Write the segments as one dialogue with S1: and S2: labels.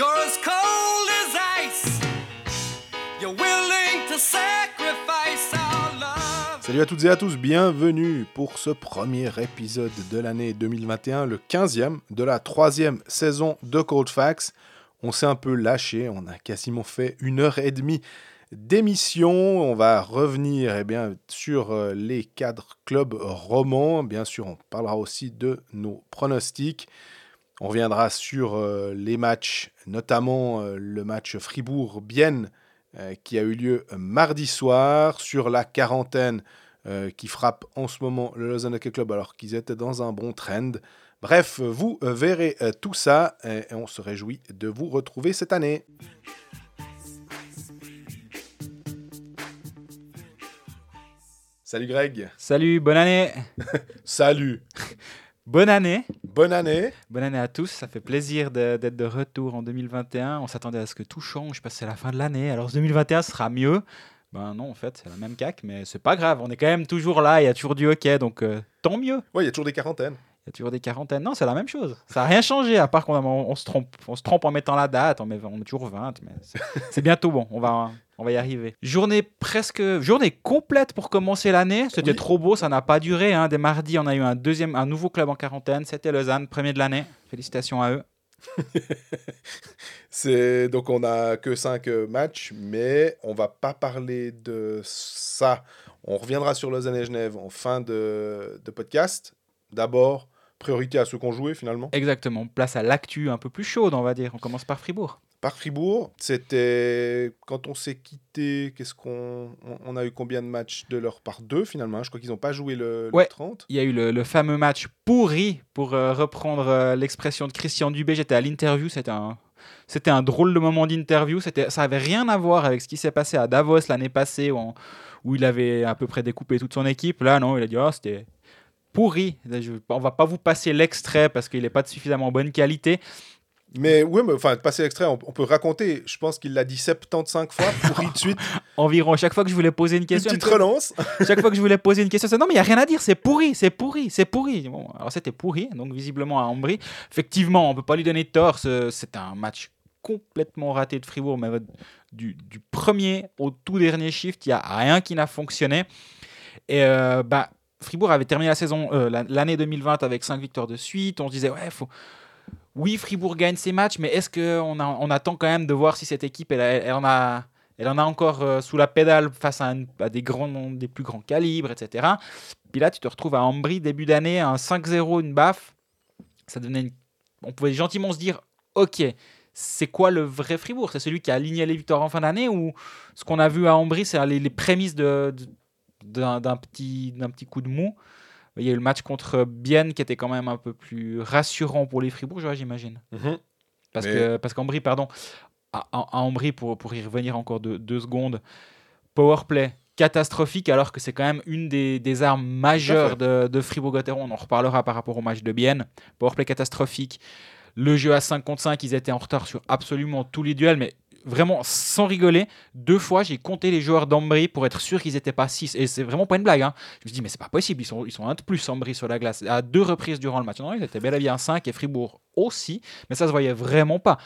S1: You're as cold as ice. You're willing to sacrifice our love.
S2: Salut à toutes et à tous, bienvenue pour ce premier épisode de l'année 2021, le 15e de la troisième saison de Cold Facts. On s'est un peu lâché, on a quasiment fait une heure et demie d'émission. On va revenir eh sur euh, les cadres clubs romans. Bien sûr, on parlera aussi de nos pronostics. On reviendra sur euh, les matchs, notamment euh, le match Fribourg-Bienne qui a eu lieu mardi soir, sur la quarantaine qui frappe en ce moment le Lausanne Hockey Club alors qu'ils étaient dans un bon trend. Bref, vous verrez tout ça et on se réjouit de vous retrouver cette année. Salut Greg.
S3: Salut, bonne année.
S2: Salut.
S3: bonne année.
S2: Bonne année.
S3: Bonne année à tous. Ça fait plaisir d'être de, retour en 2021. On s'attendait à ce que tout change parce que c'est la fin de l'année. Alors 2021 sera mieux. Ben non, en fait, c'est la même cac, mais c'est pas grave. On est quand même toujours là. Il y a toujours du hockey, donc euh, tant mieux.
S2: Oui, il y a toujours des quarantaines.
S3: Il y a toujours des quarantaines. Non, c'est la même chose. Ça n'a rien changé, à part qu'on on, se trompe. On se trompe en mettant la date. On met, on met toujours 20, mais c'est bientôt bon. On va, on va y arriver. Journée presque, journée complète pour commencer l'année. C'était trop beau, ça n'a pas duré. Hein. Dès mardi, on a eu un deuxième, un nouveau club en quarantaine. C'était Lausanne, premier de l'année. Félicitations à eux.
S2: c'est donc on a que 5 matchs, mais on va pas parler de ça. On reviendra sur Lausanne et Genève en fin de, de podcast. D'abord, priorité à ceux qu'on jouait finalement.
S3: Exactement. Place à l'actu un peu plus chaude, on va dire. On commence par Fribourg.
S2: Par Fribourg, c'était quand on s'est quitté, qu'est-ce qu'on on a eu combien de matchs de leur part? Deux finalement Je crois qu'ils n'ont pas joué le,
S3: ouais,
S2: 30.
S3: Il y a eu le, fameux match pourri pour euh, reprendre euh, l'expression de Christian Dubé. J'étais à l'interview, c'était un c'était un drôle de moment d'interview. C'était ça avait rien à voir avec ce qui s'est passé à Davos l'année passée où, où il avait à peu près découpé toute son équipe. Là non, il a dit oh, c'était pourri. On va pas vous passer l'extrait parce qu'il n'est pas de suffisamment bonne qualité.
S2: Mais oui, mais enfin, passer l'extrait, on, peut raconter. Je pense qu'il l'a dit 75 fois, pourri de suite.
S3: Environ. Chaque fois que je voulais poser une question.
S2: Une petite relance.
S3: chaque fois que je voulais poser une question, c'est non, mais il n'y a rien à dire, c'est pourri, c'est pourri, c'est pourri. Bon, alors c'était pourri, donc visiblement à Ambry. Effectivement, on peut pas lui donner tort. C'est un match complètement raté de Fribourg, mais du, du premier au tout dernier shift, il n'y a rien qui n'a fonctionné. Et euh, bah, Fribourg avait terminé la saison, euh, l'année 2020 avec 5 victoires de suite. On se disait, ouais, faut... oui, Fribourg gagne ses matchs, mais est-ce qu'on on attend quand même de voir si cette équipe, elle, elle, en, a, encore euh, sous la pédale face à, des, grands, des plus grands calibres, etc. Puis là, tu te retrouves à Ambry, début d'année, un 5-0, une baffe. Ça donnait On pouvait gentiment se dire, ok, c'est quoi le vrai Fribourg? C'est celui qui a aligné les victoires en fin d'année ou ce qu'on a vu à Ambry, c'est les, prémices de d'un petit coup de mou? Il y a eu le match contre Bienne qui était quand même un peu plus rassurant pour les Fribourgeois, j'imagine. Mhm. Parce que parce qu'Ambry, pardon, à, Ambry, pour, pour y revenir encore de, deux secondes, powerplay catastrophique alors que c'est quand même une des, des armes majeures de, de Fribourg-Gotteron. On en reparlera par rapport au match de Bienne. Powerplay catastrophique. Le jeu à 5 contre 5, ils étaient en retard sur absolument tous les duels, mais vraiment sans rigoler, deux fois j'ai compté les joueurs d'Ambry pour être sûr qu'ils n'étaient pas 6. Et c'est vraiment pas une blague. Hein. Je me suis dit, mais c'est pas possible, ils sont, ils sont un de plus Ambry sur la glace. À deux reprises durant le match. Non, ils étaient bel et bien 5 et Fribourg aussi, mais ça se voyait vraiment pas.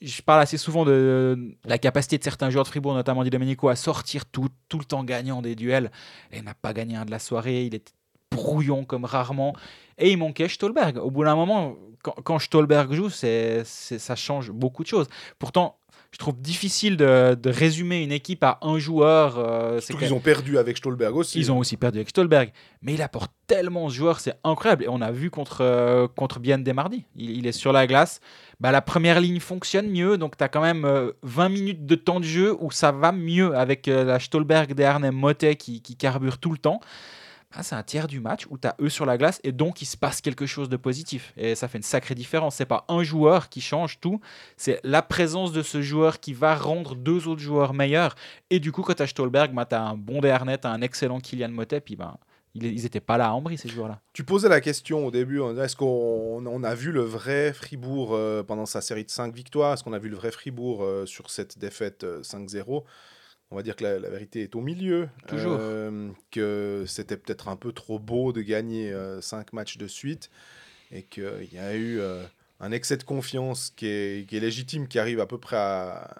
S3: Je, parle assez souvent de, la capacité de certains joueurs de Fribourg, notamment Di Domenico, à sortir tout, tout le temps gagnant des duels. Il n'a pas gagné un de la soirée, il était brouillon comme rarement. Et il manquait Stolberg. Au bout d'un moment, quand, quand Stolberg joue, c'est, ça change beaucoup de choses. Pourtant, je trouve difficile de, résumer une équipe à un joueur.
S2: Euh, Surtout qu'ils ont perdu avec Stolberg aussi.
S3: Ils ont aussi perdu avec Stolberg. Mais il apporte tellement de joueurs, c'est incroyable. Et on a vu contre, euh, contre Bien Desmardi. Il, est sur la glace. Bah, la première ligne fonctionne mieux. Donc tu as quand même 20 euh, minutes de temps de jeu où ça va mieux avec la Stolberg, Desharnais, Motet qui, qui carbure tout le temps. Ah, c'est un tiers du match où tu as eux sur la glace et donc il se passe quelque chose de positif. Et ça fait une sacrée différence. C'est pas un joueur qui change tout, c'est la présence de ce joueur qui va rendre deux autres joueurs meilleurs. Et du coup, quand tu as Stolberg, bah, tu as un bon Dernet, un excellent Kylian Motet, ben. ils n'étaient pas là à Ambry, ces joueurs-là.
S2: Tu posais la question au début, est-ce qu'on a vu le vrai Fribourg euh, pendant sa série de 5 victoires? Est-ce qu'on a vu le vrai Fribourg euh, sur cette défaite 5-0 euh, on va dire que la, vérité est au milieu.
S3: Toujours.
S2: Euh, que c'était peut-être un peu trop beau de gagner 5 euh, matchs de suite et qu'il y a eu euh, un excès de confiance qui est, qui est légitime, qui arrive à peu près à,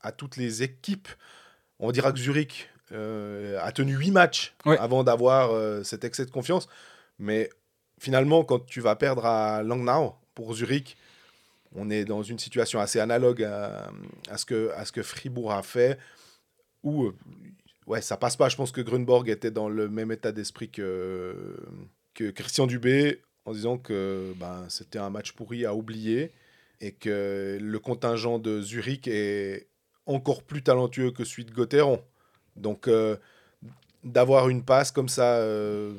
S2: à toutes les équipes. On dira que Zurich euh, a tenu 8 matchs
S3: Ouais.
S2: avant d'avoir euh, cet excès de confiance. Mais finalement, quand tu vas perdre à Langnau pour Zurich, on est dans une situation assez analogue à, à ce, que, à ce que Fribourg a fait, où euh, ouais, ça passe pas. Je pense que Grunborg était dans le même état d'esprit que, que Christian Dubé, en disant que ben, c'était un match pourri à oublier et que le contingent de Zurich est encore plus talentueux que celui de Gauthieron. Donc, euh, d'avoir une passe comme ça, euh,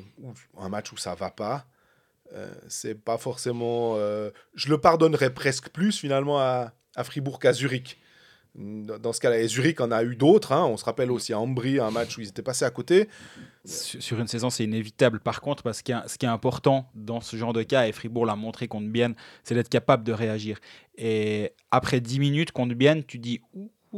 S2: un match où ça va pas, euh, c'est pas forcément. je le pardonnerais presque plus finalement à, à Fribourg qu'à Zurich. Dans ce cas-là, Zurich en a eu d'autres. hein. On se rappelle aussi à Ambry, un match où ils étaient passés à côté.
S3: Sur une saison, c'est inévitable. Par contre, parce a- ce qui est important dans ce genre de cas, et Fribourg l'a montré contre Bienne, c'est d'être capable de réagir. Et après 10 minutes contre Bienne, tu dis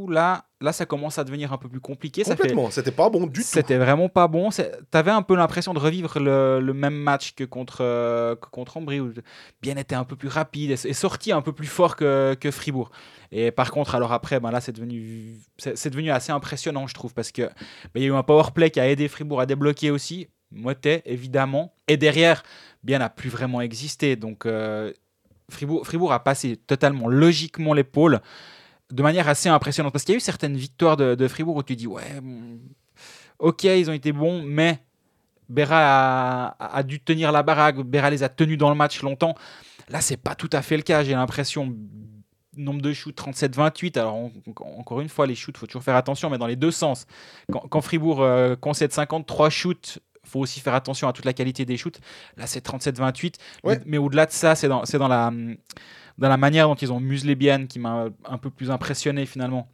S3: là, là, ça commence à devenir un peu plus compliqué.
S2: Complètement. C'était pas bon du tout.
S3: C'était vraiment pas bon. T'avais un peu l'impression de revivre le, le même match que contre, euh, que contre Ambry, où Bien était un peu plus rapide et, et sorti un peu plus fort que, que Fribourg. Et par contre, alors après, ben là, c'est devenu, c'est c'est devenu assez impressionnant, je trouve, parce que ben, il y a eu un power play qui a aidé Fribourg à débloquer aussi. Motet, évidemment. Et derrière, Bien n'a plus vraiment existé. Donc, euh, Fribourg, Fribourg a passé totalement logiquement l'épaule de manière assez impressionnante. Parce qu'il y a eu certaines victoires de, de Fribourg où tu dis, ouais, bon, ok, ils ont été bons, mais Berra a, dû tenir la baraque. Berra les a tenus dans le match longtemps. Là, c'est pas tout à fait le cas. J'ai l'impression. Nombre de shoots 37-28. Alors, on- on- encore une fois, les shoots, faut toujours faire attention, mais dans les deux sens. Quand, quand Fribourg euh, concède 53 shoots, faut aussi faire attention à toute la qualité des shoots. Là, c'est 37-28.
S2: Ouais.
S3: Mais, mais au-delà de ça, c'est dans, c'est dans la, dans la manière dont ils ont muselé Bienne qui m'a un peu plus impressionné finalement.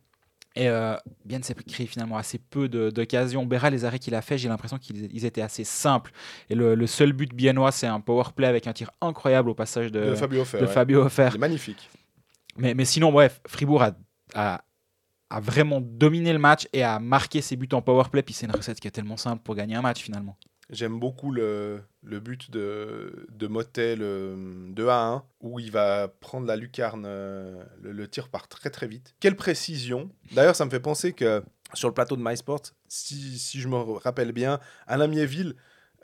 S3: Et euh, Bienne s'est créé finalement assez peu d'occasions. Berra, les arrêts qu'il a fait, j'ai l'impression qu'ils ils étaient assez simples. Et le, le seul but biennois, c'est un power play avec un tir incroyable au passage de,
S2: de Fabio Offer.
S3: de
S2: ouais.
S3: Fabio Offer.
S2: Il est magnifique.
S3: Mais, mais sinon, bref, Fribourg a, a, a vraiment dominé le match et a marqué ses buts en power play. Puis c'est une recette qui est tellement simple pour gagner un match finalement.
S2: J'aime beaucoup le, le but de, de Motet, le 2 à 1, où il va prendre la lucarne. euh, Le, le tir part très très vite. Quelle précision D'ailleurs, ça me fait penser que sur le plateau de MySport, si, si je me rappelle bien, Alain Miéville,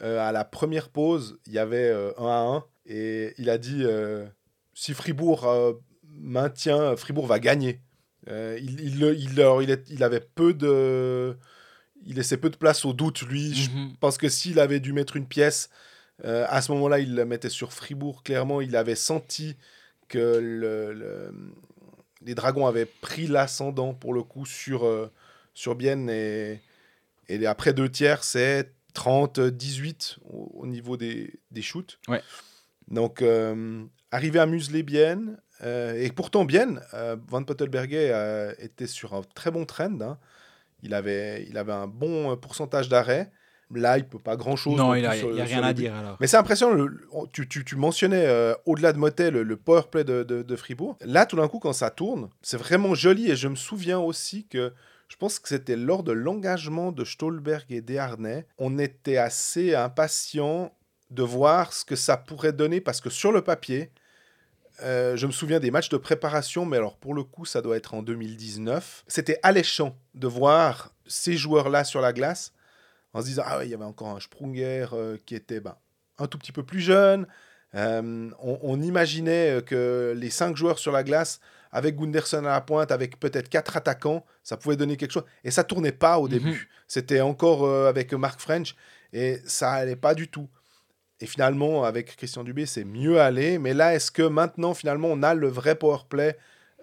S2: euh, à la première pause, il y avait euh, 1 à 1, et il a dit euh, si Fribourg euh, maintient, Fribourg va gagner. Euh, il, il, il, il avait peu de. Il laissait peu de place au doute, lui. Je
S3: Mhm.
S2: pense que s'il avait dû mettre une pièce, euh, à ce moment-là, il la mettait sur Fribourg. Clairement, il avait senti que le- le- les Dragons avaient pris l'ascendant pour le coup sur, euh, sur Bienne. Et, et après deux tiers, c'est 30-18 au, au niveau des, des shoots.
S3: Ouais.
S2: Donc, euh, arrivé à museler Bienne. et pourtant, Bienne, Van Pottelberger était sur un très bon trend. hein. Il, avait, il avait un bon euh, pourcentage d'arrêt. Là, il peut pas grand-chose.
S3: Non, il n'y a,
S2: sur-
S3: y a rien à dire alors.
S2: Mais c'est impressionnant, le- tu, tu- tu mentionnais euh, au-delà de Motet le, le power play de, de- de Fribourg. Là, tout d'un coup, quand ça tourne, c'est vraiment joli et je me souviens aussi que je pense que c'était lors de l'engagement de Stolberg et Desharnais, on était assez impatient de voir ce que ça pourrait donner parce que sur le papier, euh, je me souviens des matchs de préparation, mais alors pour le coup, ça doit être en 2019. C'était alléchant de voir ces joueurs-là sur la glace en se disant ah ouais, il y avait encore un Sprunger euh, qui était ben, un tout petit peu plus jeune. Euh, on, on imaginait que les cinq joueurs sur la glace, avec Gunderson à la pointe, avec peut-être quatre attaquants, ça pouvait donner quelque chose. Et ça tournait pas au
S3: Mhm.
S2: début. C'était encore avec Mark French et ça allait pas du tout. Et finalement, avec Christian Dubé, c'est mieux allé. Mais là, est-ce que maintenant, finalement, on a le vrai power play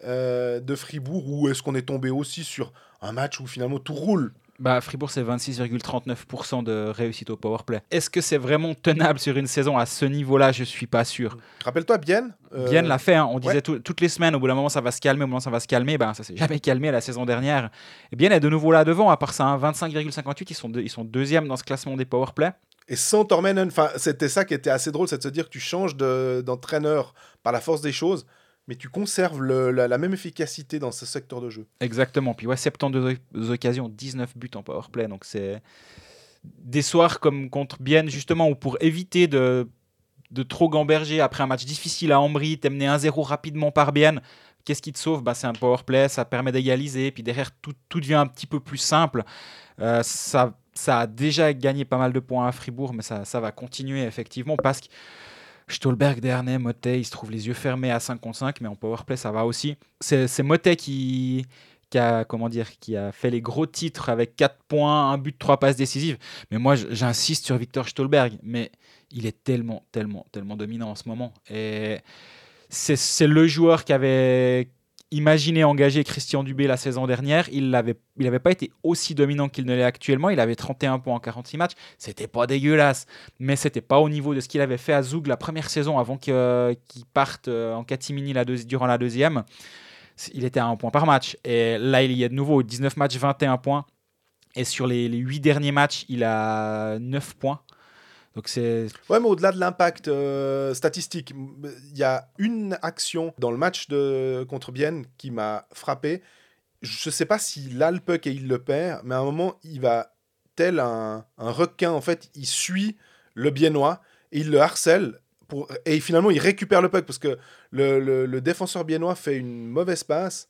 S2: euh, de Fribourg ou est-ce qu'on est tombé aussi sur un match où finalement tout roule?
S3: Bah, Fribourg, c'est 26,39% de réussite au powerplay. Est-ce que c'est vraiment tenable sur une saison à ce niveau-là? Je suis pas sûr.
S2: Rappelle-toi, Bienne euh,
S3: Bien l'a fait. hein. On disait tout- toutes les semaines, au bout d'un moment, ça va se calmer, au bout moment, ça va se calmer. Ben, ça s'est jamais calmé la saison dernière. Et Bien est de nouveau là devant, à part ça, hein, 25,58. Ils sont, deux- ils sont deuxième dans ce classement des powerplay.
S2: Et sans enfin, c'était ça qui était assez drôle, c'est de se dire que tu changes de- d'entraîneur par la force des choses, mais tu conserves la, même efficacité dans ce secteur de jeu.
S3: Exactement. Puis ouais, 72 o- occasions, 19 buts en powerplay. Donc c'est des soirs comme contre Bienne, justement, où pour éviter de de trop gamberger après un match difficile à Ambry, t'es mené 1-0 rapidement par Bienne. Qu'est-ce qui te sauve? Bah, C'est un power play, ça permet d'égaliser, puis derrière tout, tout devient un petit peu plus simple. Euh, ça, ça a déjà gagné pas mal de points à Fribourg, mais ça, ça va continuer effectivement parce que Stolberg, Dernay, Motet, ils se trouvent les yeux fermés à 5 contre 5, mais en powerplay, ça va aussi. C'est Motet qui, qui, a, comment dire, qui a fait les gros titres avec 4 points, un but, 3 passes décisives. Mais moi, j'insiste sur Victor Stolberg, mais il est tellement, tellement, tellement dominant en ce moment. Et c'est le joueur qui avait imaginé engager Christian Dubé la saison dernière. Il n'avait pas été aussi dominant qu'il ne l'est actuellement. Il avait 31 points en 46 matchs. C'était pas dégueulasse mais c'était pas au niveau de ce qu'il avait fait à Zoug la première saison avant euh, qu'il parte euh, en catimini durant la deuxième. Il était à un point par match. Et là, il y est de nouveau. 19 matchs, 21 points. Et sur les, les 8 derniers matchs, il a 9 points. Donc.
S2: Ouais, mais au-delà de l'impact euh, statistique, il y a une action dans le match de, contre Bienne qui m'a frappé. Je sais pas s'il a le puck et il le perd, mais à un moment, il va tel un, requin, en fait, il suit le Biennois et il le harcèle. Pour, et finalement, il récupère le puck parce que le, le- défenseur biennois fait une mauvaise passe.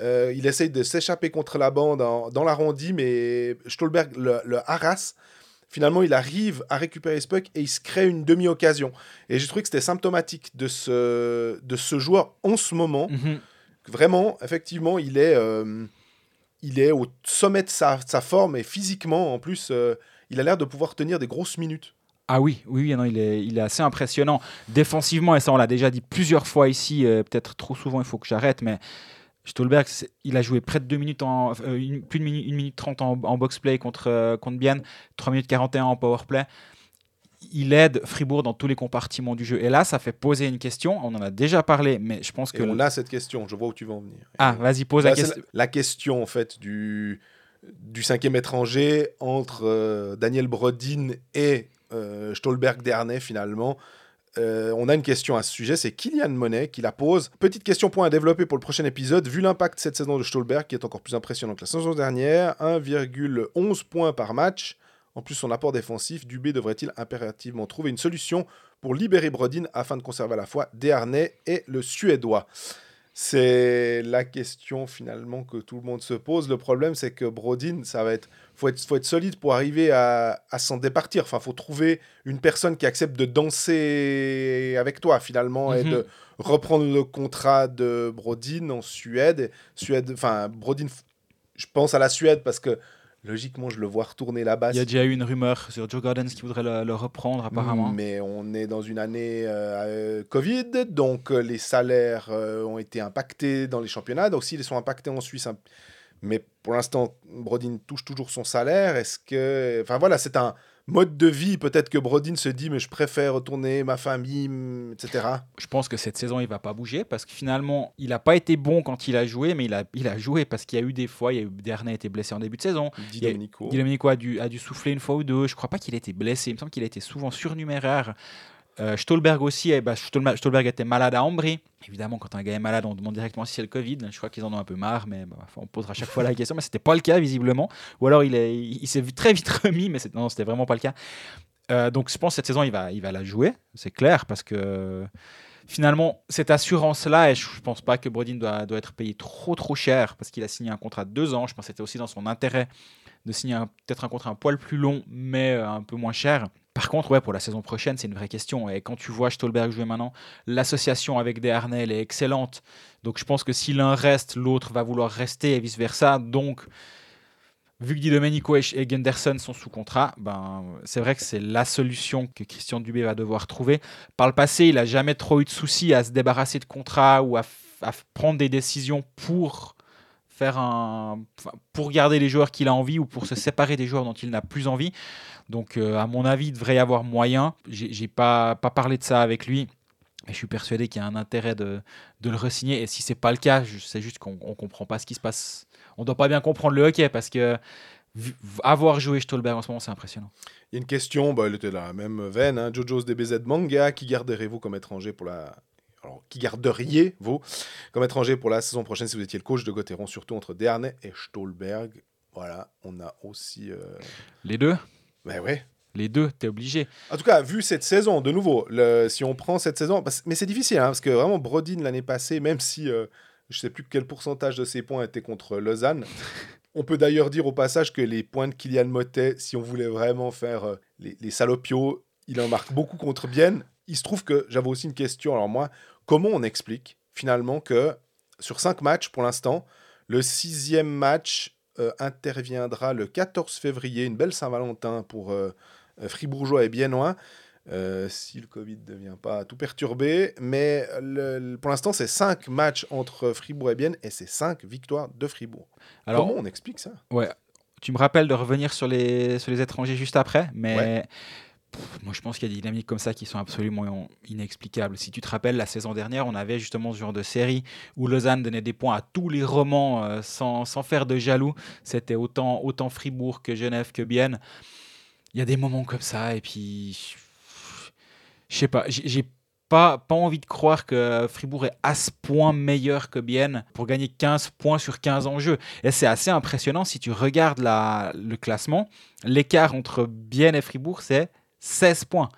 S2: Euh, il essaye de s'échapper contre la bande dans l'arrondi, mais Stolberg le harasse. Finalement, il arrive à récupérer ce puck et il se crée une demi-occasion. Et j'ai trouvé que c'était symptomatique de ce, de ce joueur en ce moment.
S3: Mhm.
S2: Vraiment, effectivement, il est, euh, il est au sommet de sa, sa forme et physiquement, en plus, euh, il a l'air de pouvoir tenir des grosses minutes.
S3: Ah oui, oui, oui, non, il, est, il est assez impressionnant. Défensivement, et ça on l'a déjà dit plusieurs fois ici, euh, peut-être trop souvent, il faut que j'arrête, mais Stolberg, il a joué près de 2 minutes en, euh, une- plus de 1 minute 30 en, en box-play contre, euh, contre Bienne, 3 minutes 41 en power-play. Il aide Fribourg dans tous les compartiments du jeu. Et là, ça fait poser une question. On en a déjà parlé, mais je pense
S2: Et
S3: que.
S2: on a cette question, je vois où tu veux en venir.
S3: Ah, vas-y, pose
S2: Là,
S3: la
S2: c'est
S3: question.
S2: la, la question, en fait, du, du cinquième étranger entre euh, Daniel Brodin et euh, Stolberg Dernay, finalement. Euh, on a une question à ce sujet, c'est Kylian Monet qui la pose. Petite question point à développer pour le prochain épisode. Vu l'impact cette saison de Stolberg, qui est encore plus impressionnant que la saison dernière, 1,11 points par match. En plus, son apport défensif, Dubé devrait-il impérativement trouver une solution pour libérer Brodin afin de conserver à la fois Dernay et le Suédois? C'est la question finalement que tout le monde se pose. Le problème, c'est que Brodin, ça va être, faut être, faut être solide pour arriver à, à s'en départir. Enfin, faut trouver une personne qui accepte de danser avec toi finalement et
S3: Mhm.
S2: de reprendre le contrat de Brodin en Suède. Suède, enfin Brodin, je pense à la Suède parce que logiquement, je le vois retourner là-bas.
S3: Il y a déjà eu une rumeur sur Joe Gardens qui voudrait le, le reprendre, apparemment.
S2: Mais on est dans une année euh, Covid, donc euh, les salaires euh, ont été impactés dans les championnats, donc s'ils sont impactés en Suisse. hein. Mais pour l'instant, Brodin touche toujours son salaire. Est-ce que. Enfin voilà, c'est un mode de vie. Peut-être que Brodin se dit, mais je préfère retourner ma famille, mm, etc.
S3: Je pense que cette saison, il va pas bouger parce que finalement, il n'a pas été bon quand il a joué, mais il a, il a joué parce qu'il y a eu des fois, il y a eu, Dernay était blessé en début de saison. Il y a-
S2: Domenico.
S3: Guy Domenico a dû, a dû souffler une fois ou deux. Je crois pas qu'il ait été blessé. Il me semble qu'il a été souvent surnuméraire. Euh, Stolberg aussi, eh ben, Stolberg était malade à Ambry. Évidemment, quand un gars est malade, on demande directement si c'est le Covid. Je crois qu'ils en ont un peu marre, mais bah, on posera à chaque fois la question. Mais c'était pas le cas, visiblement. Ou alors il, est- il, il s'est très vite remis, mais non, c'était vraiment pas le cas. Euh, donc je pense que cette saison, il va, il va la jouer, c'est clair, parce que finalement, cette assurance-là, et je ne pense pas que Brodin doit, doit être payé trop trop cher, parce qu'il a signé un contrat de deux ans. Je pense que c'était aussi dans son intérêt de signer peut-être un contrat un poil plus long, mais euh, un peu moins cher. Par contre, ouais, pour la saison prochaine, c'est une vraie question. Et quand tu vois Stolberg jouer maintenant, l'association avec Desharnais est excellente. Donc je pense que si l'un reste, l'autre va vouloir rester et vice-versa. Donc, vu que Di Domenico et Gunderson sont sous contrat, ben, c'est vrai que c'est la solution que Christian Dubé va devoir trouver. Par le passé, il n'a jamais trop eu de soucis à se débarrasser de contrats ou à, prendre des décisions pour faire un pour garder les joueurs qu'il a envie ou pour se séparer des joueurs dont il n'a plus envie. Donc euh, à mon avis, il devrait y avoir moyen. J'ai pas pas parlé de ça avec lui. Et je suis persuadé qu'il y a un intérêt de, de le resigner. Et si c'est pas le cas, c'est juste qu'on ne comprend pas ce qui se passe. On doit pas bien comprendre le hockey parce que avoir joué Stolberg en ce moment, c'est impressionnant.
S2: Il y a une question, bah, elle était dans la même veine. Hein. Jojo's DBZ Manga, qui garderez-vous comme étranger pour la. Alors, qui garderiez-vous comme étranger pour la saison prochaine si vous étiez le coach de Gauthieron, surtout entre Dernay et Stolberg? Voilà, on a aussi. euh,
S3: Les deux?
S2: Ben ouais.
S3: Les deux, tu es obligé.
S2: En tout cas, vu cette saison, de nouveau, le, si on prend cette saison, parce- mais c'est difficile, hein, parce que vraiment, Brodin, l'année passée, même si euh, je sais plus quel pourcentage de ses points étaient contre Lausanne, on peut d'ailleurs dire au passage que les points de Kylian Motet, si on voulait vraiment faire euh, les, les salopios, il en marque beaucoup contre Bienne. Il se trouve que j'avais aussi une question. Alors moi, comment on explique finalement que sur cinq matchs pour l'instant, le sixième match euh, interviendra le 14 février, une belle Saint-Valentin pour euh, euh, Fribourgeois et Biennois, euh, si le Covid ne vient pas tout perturber. Mais le- le- pour l'instant, c'est cinq matchs entre Fribourg et Bienne et c'est cinq victoires de Fribourg.
S3: Alors,
S2: comment on explique ça?
S3: Ouais, tu me rappelles de revenir sur les, sur les étrangers juste après, mais
S2: Ouais.
S3: Moi je pense qu'il y a des dynamiques comme ça qui sont absolument inexplicables. Si tu te rappelles, la saison dernière, on avait justement ce genre de série où Lausanne donnait des points à tous les romans euh, sans, sans faire de jaloux. C'était autant, autant Fribourg que Genève que Bienne. Il y a des moments comme ça, et puis je sais pas, j'ai pas, pas envie de croire que Fribourg est à ce point meilleur que Bienne pour gagner 15 points sur 15 enjeux. Et c'est assez impressionnant si tu regardes la, le classement. L'écart entre Bienne et Fribourg, c'est 16 points.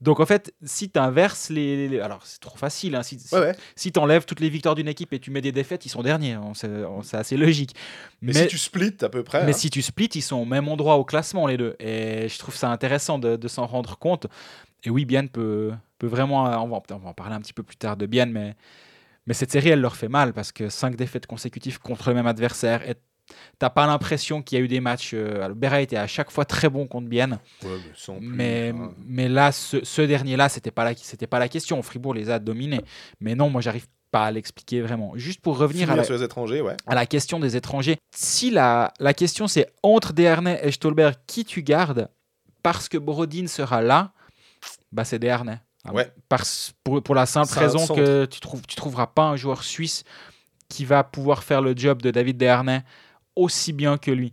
S3: Donc en fait, si tu inverses les, les- Alors c'est trop facile. hein, si si,
S2: Ouais, ouais.
S3: si tu enlèves toutes les victoires d'une équipe et tu mets des défaites, ils sont derniers. hein, C'est assez logique.
S2: Mais, si tu splits à peu près.
S3: Mais
S2: hein,
S3: si tu splits, ils sont au même endroit au classement, les deux. Et je trouve ça intéressant de, de s'en rendre compte. Et oui, Bienne peut, peut vraiment. euh, On va, on va en parler un petit peu plus tard de Bienne, mais, mais cette série, elle leur fait mal parce que cinq défaites consécutives contre le même adversaire. Et t'as pas l'impression qu'il y a eu des matchs. Euh, alors, Béra était à chaque fois très bon contre Bienne.
S2: ouais, mais sans plus,
S3: Mais,
S2: hein.
S3: mais là, ce, ce dernier-là, c'était pas, la- pas la question. Fribourg les a dominés. Mais non, moi, j'arrive pas à l'expliquer vraiment. Juste pour revenir à la,
S2: sur les étrangers, ouais.
S3: à la question des étrangers. Si la, la question c'est entre Desharnais et Stolberg, qui tu gardes parce que Brodin sera là, bah c'est Desharnais. Ah,
S2: Ouais.
S3: Parce, pour, pour la simple raison que tu trouves, tu trouveras pas un joueur suisse qui va pouvoir faire le job de David Desharnais aussi bien que lui.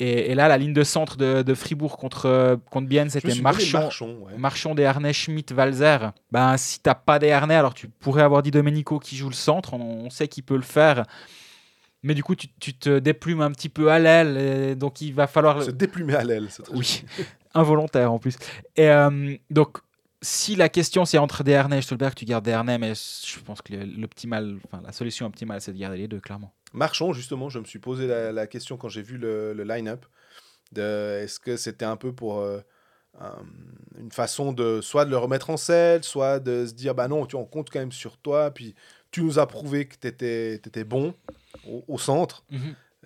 S3: Et, et là, la ligne de centre de, de Fribourg contre, contre Bienne, c'était Marchand,
S2: Marchand, ouais.
S3: Marchand, Desharnais, Schmidt, Valzer. Ben, si t'as pas Desharnais, alors tu pourrais avoir dit Domenico qui joue le centre. On, on sait qu'il peut le faire. Mais du coup, tu, tu te déplumes un petit peu à l'aile. Donc, il va falloir.
S2: Se déplumer à l'aile. c'est très
S3: Oui, involontaire en plus. Et euh, donc, si la question c'est entre Desharnais et Stolberg, tu gardes Desharnais. Mais je pense que l'optimal, enfin, la solution optimale, c'est de garder les deux, clairement.
S2: Marchand, justement, je me suis posé la, la question quand j'ai vu le, le line-up. Est-ce que c'était un peu pour euh, un- une façon de soit de le remettre en selle, soit de se dire bah non, tu on compte quand même sur toi, puis tu nous as prouvé que tu étais, bon au, au centre.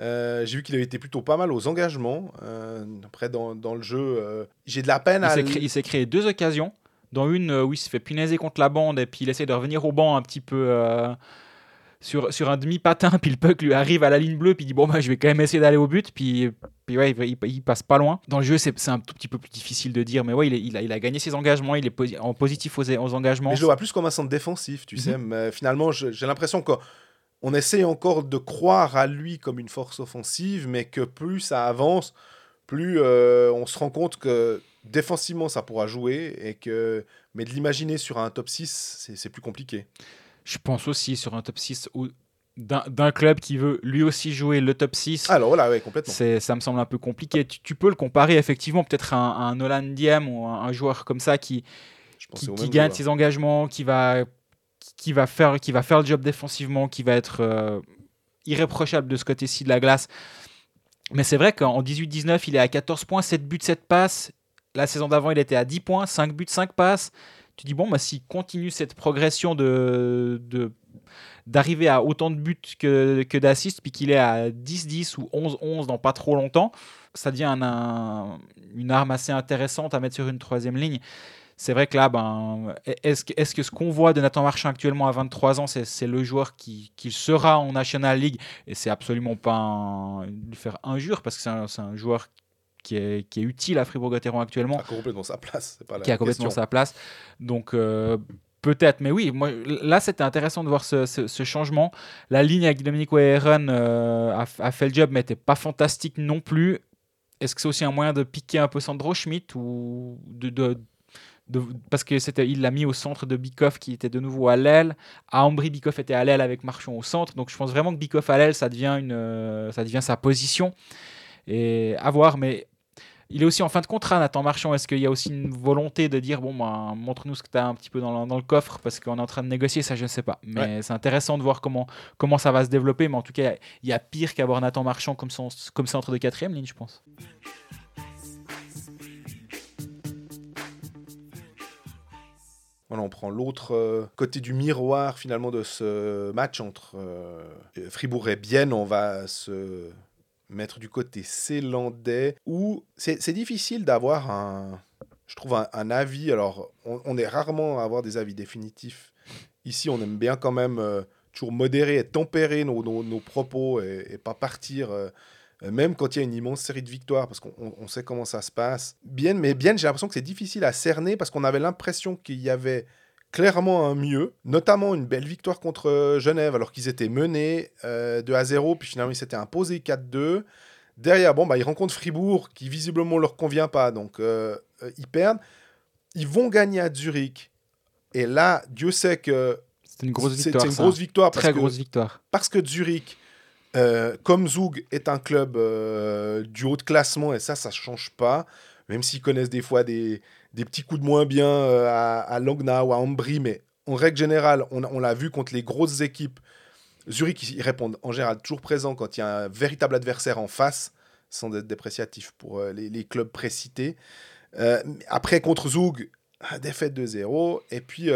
S2: Euh, j'ai vu qu'il avait été plutôt pas mal aux engagements. Euh, après, dans, dans le jeu, euh, j'ai de la peine
S3: Il
S2: à.
S3: créé, il s'est créé deux occasions, dont une euh, où il se fait punaiser contre la bande et puis il essaie de revenir au banc un petit peu euh, sur, sur un demi-patin, puis le puck lui arrive à la ligne bleue, puis il dit bon bah je vais quand même essayer d'aller au but, puis, puis ouais, il, va- il- il passe pas loin. Dans le jeu c'est un tout petit peu plus difficile de dire, mais ouais il, est- il, a, il a gagné ses engagements, il est posi- en positif aux, aux engagements.
S2: Mais je le vois plus comme un centre défensif, tu
S3: Mhm.
S2: sais. Mais finalement, j'ai l'impression qu'on on essaye encore de croire à lui comme une force offensive, mais que plus ça avance, plus euh, on se rend compte que défensivement ça pourra jouer, et que mais de l'imaginer sur un top 6, c'est plus compliqué.
S3: Je pense aussi sur un top 6 ou d'un club qui veut lui aussi jouer le top 6.
S2: Alors voilà, ouais, complètement.
S3: C'est, ça me semble un peu compliqué. Tu, tu peux le comparer effectivement peut-être à un, un Nolan Diem ou un, un joueur comme ça qui,
S2: Je
S3: qui, gagne
S2: joueur.
S3: ses engagements, qui va, qui, va faire, qui va faire le job défensivement, qui va être euh, irréprochable de ce côté-ci de la glace. Mais c'est vrai qu'en 18-19, il est à 14 points, 7 buts, 7 passes. La saison d'avant, il était à 10 points, 5 buts, 5 passes. Tu dis, bon, bah, s'il continue cette progression de, d'arriver à autant de buts que, d'assists, puis qu'il est à 10-10 ou 11-11 dans pas trop longtemps, ça devient un- un- une arme assez intéressante à mettre sur une troisième ligne. C'est vrai que là, ben, est-ce que, est-ce que ce qu'on voit de Nathan Marchand actuellement à 23 ans, c'est, le joueur qui, sera en National League? Et c'est absolument pas lui faire injure, parce que c'est un, un joueur qui est, qui est utile à Fribourg-Gotteron actuellement
S2: a complètement sa place. c'est pas la
S3: qui a complètement
S2: question.
S3: sa place. Donc euh, peut-être, mais oui, moi, là c'était intéressant de voir ce, ce- ce changement. La ligne avec Dominique Wehren euh, a, a fait le job, mais n'était pas fantastique non plus. Est-ce que c'est aussi un moyen de piquer un peu Sandro Schmidt ou de, de- de- parce que c'était il l'a mis au centre de Bikoff qui était de nouveau à l'aile. À Ambry, Bikoff était à l'aile avec Marchand au centre. Donc je pense vraiment que Bikoff à l'aile, ça devient une, euh, ça devient sa position. Et à voir, mais il est aussi en fin de contrat, Nathan Marchand. Est-ce qu'il y a aussi une volonté de dire bon, bah, montre-nous ce que tu as un petit peu dans le, dans le coffre parce qu'on est en train de négocier Ça, je ne sais pas. Mais c'est intéressant de voir comment, comment ça va se développer. Mais en tout cas, il y a pire qu'avoir Nathan Marchand comme, son, comme centre de quatrième ligne, je pense.
S2: Voilà, on prend l'autre euh, côté du miroir finalement de ce match entre euh, Fribourg et Bienne. On va se mettre du côté célandais où c'est difficile d'avoir un, je trouve, un, avis. Alors, on, est rarement à avoir des avis définitifs. Ici, on aime bien quand même euh, toujours modérer et tempérer nos, nos, propos et, pas partir. même quand il y a une immense série de victoires, parce qu'on sait comment ça se passe. Bien, mais bien, j'ai l'impression que c'est difficile à cerner parce qu'on avait l'impression qu'il y avait clairement un mieux, notamment une belle victoire contre euh, Genève alors qu'ils étaient menés euh, 2 à 0, puis finalement ils s'étaient imposés 4-2. Derrière, bon, bah, ils rencontrent Fribourg qui visiblement leur convient pas, donc euh, euh, ils perdent. Ils vont gagner à Zurich. Et là, Dieu sait que
S3: c'est une grosse victoire.
S2: Une grosse victoire.
S3: Très parce grosse victoire.
S2: Parce que Zurich, comme Zug est un club du haut de classement, et ça, ça change pas, même s'ils connaissent des fois des, des petits coups de moins bien euh, à, à ou à Ambry, mais en règle générale, on, l'a vu contre les grosses équipes. Zurich, ils répondent en général toujours présent quand il y a un véritable adversaire en face, sans être dépréciatif pour euh, les, clubs précités. Euh, après, contre Zug, défaite 2-0. Et puis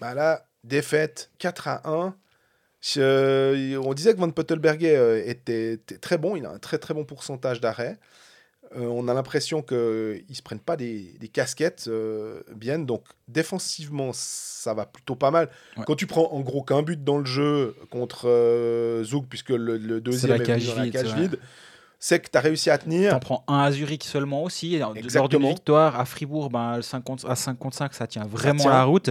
S2: bah là, défaite 4 à 1. on disait que Van Pottelberger était, était, très bon, il a un très très bon pourcentage d'arrêt. Euh, on a l'impression qu'ils ne se prennent pas des, casquettes euh, bien. Donc, défensivement, ça va plutôt pas mal. Quand tu prends en gros qu'un but dans le jeu contre euh, Zouk, puisque le, deuxième est, est dans la cage vide, c'est que tu as réussi à tenir.
S3: Tu en prends un à Zurich seulement aussi. Lors d'une victoire à Fribourg, ben, à 55, ça tient vraiment la route.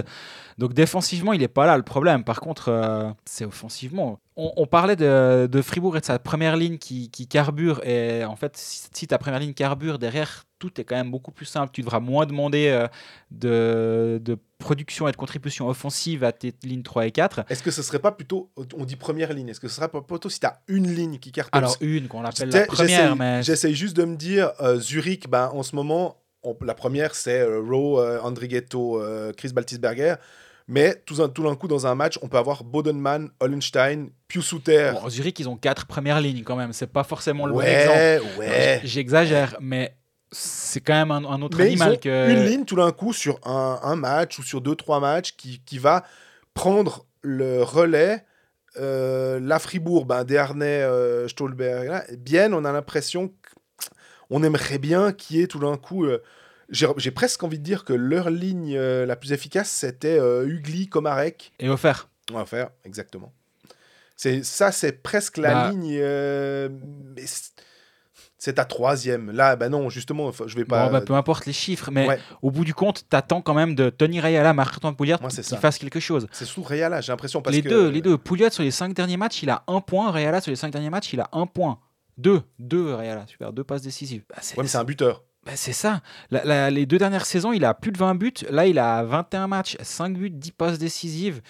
S3: Donc défensivement, il n'est pas là le problème. Par contre, euh, c'est offensivement. On, parlait de, Fribourg et de sa première ligne qui, carbure. Et en fait, si, ta première ligne carbure, derrière, tout est quand même beaucoup plus simple. Tu devras moins demander euh, de, de production et de contribution offensive à tes lignes 3 et 4.
S2: Est-ce que ce serait pas plutôt, on dit première ligne, est-ce que ce serait pas plutôt si tu as une ligne qui cartonne
S3: Alors une, qu'on appelle la première. mais...
S2: J'essaye juste de me dire, euh, Zurich, ben, en ce moment, la première c'est euh, Rowe, euh, Andrighetto, Chris Baltisberger. Mais tout, tout d'un coup, dans un match, on peut avoir Bodenman, Hollenstein, Piusuter.
S3: Bon, Zurich, ils ont quatre premières lignes quand même. C'est pas forcément le bon exemple.
S2: Ouais.
S3: J'exagère, mais c'est quand même un, autre animal que.
S2: Une ligne tout d'un coup sur un, match ou sur deux, trois matchs qui, qui va prendre le relais. Euh, la Fribourg, ben, Desharnais, euh, Stolberg, bien, on a l'impression qu'on aimerait bien qu'il y ait tout d'un coup. Euh, j'ai presque envie de dire que leur ligne euh, la plus efficace, c'était Ugly, Komarek.
S3: Et offert.
S2: Offert, exactement. Ça, c'est presque la bah. ligne. Mais c'est ta troisième. Là, ben non, justement, je vais pas.
S3: Bon, bah, peu importe les chiffres, mais au bout du compte, t'attends quand même de Tony Rayala, Marc-Antoine Pouliot qui fasse quelque chose.
S2: C'est sous Rayala, j'ai l'impression. Parce
S3: les
S2: que...
S3: deux, les deux. Pouliot sur les cinq derniers matchs, il a un point. Rayala sur les cinq derniers matchs, il a un point. Deux, deux Rayala, super, deux passes décisives.
S2: Bah, ouais, mais c'est un buteur.
S3: Bah, c'est ça. les deux dernières saisons, il a plus de 20 buts. Là, il a 21 matchs, 5 buts, 10 passes décisives.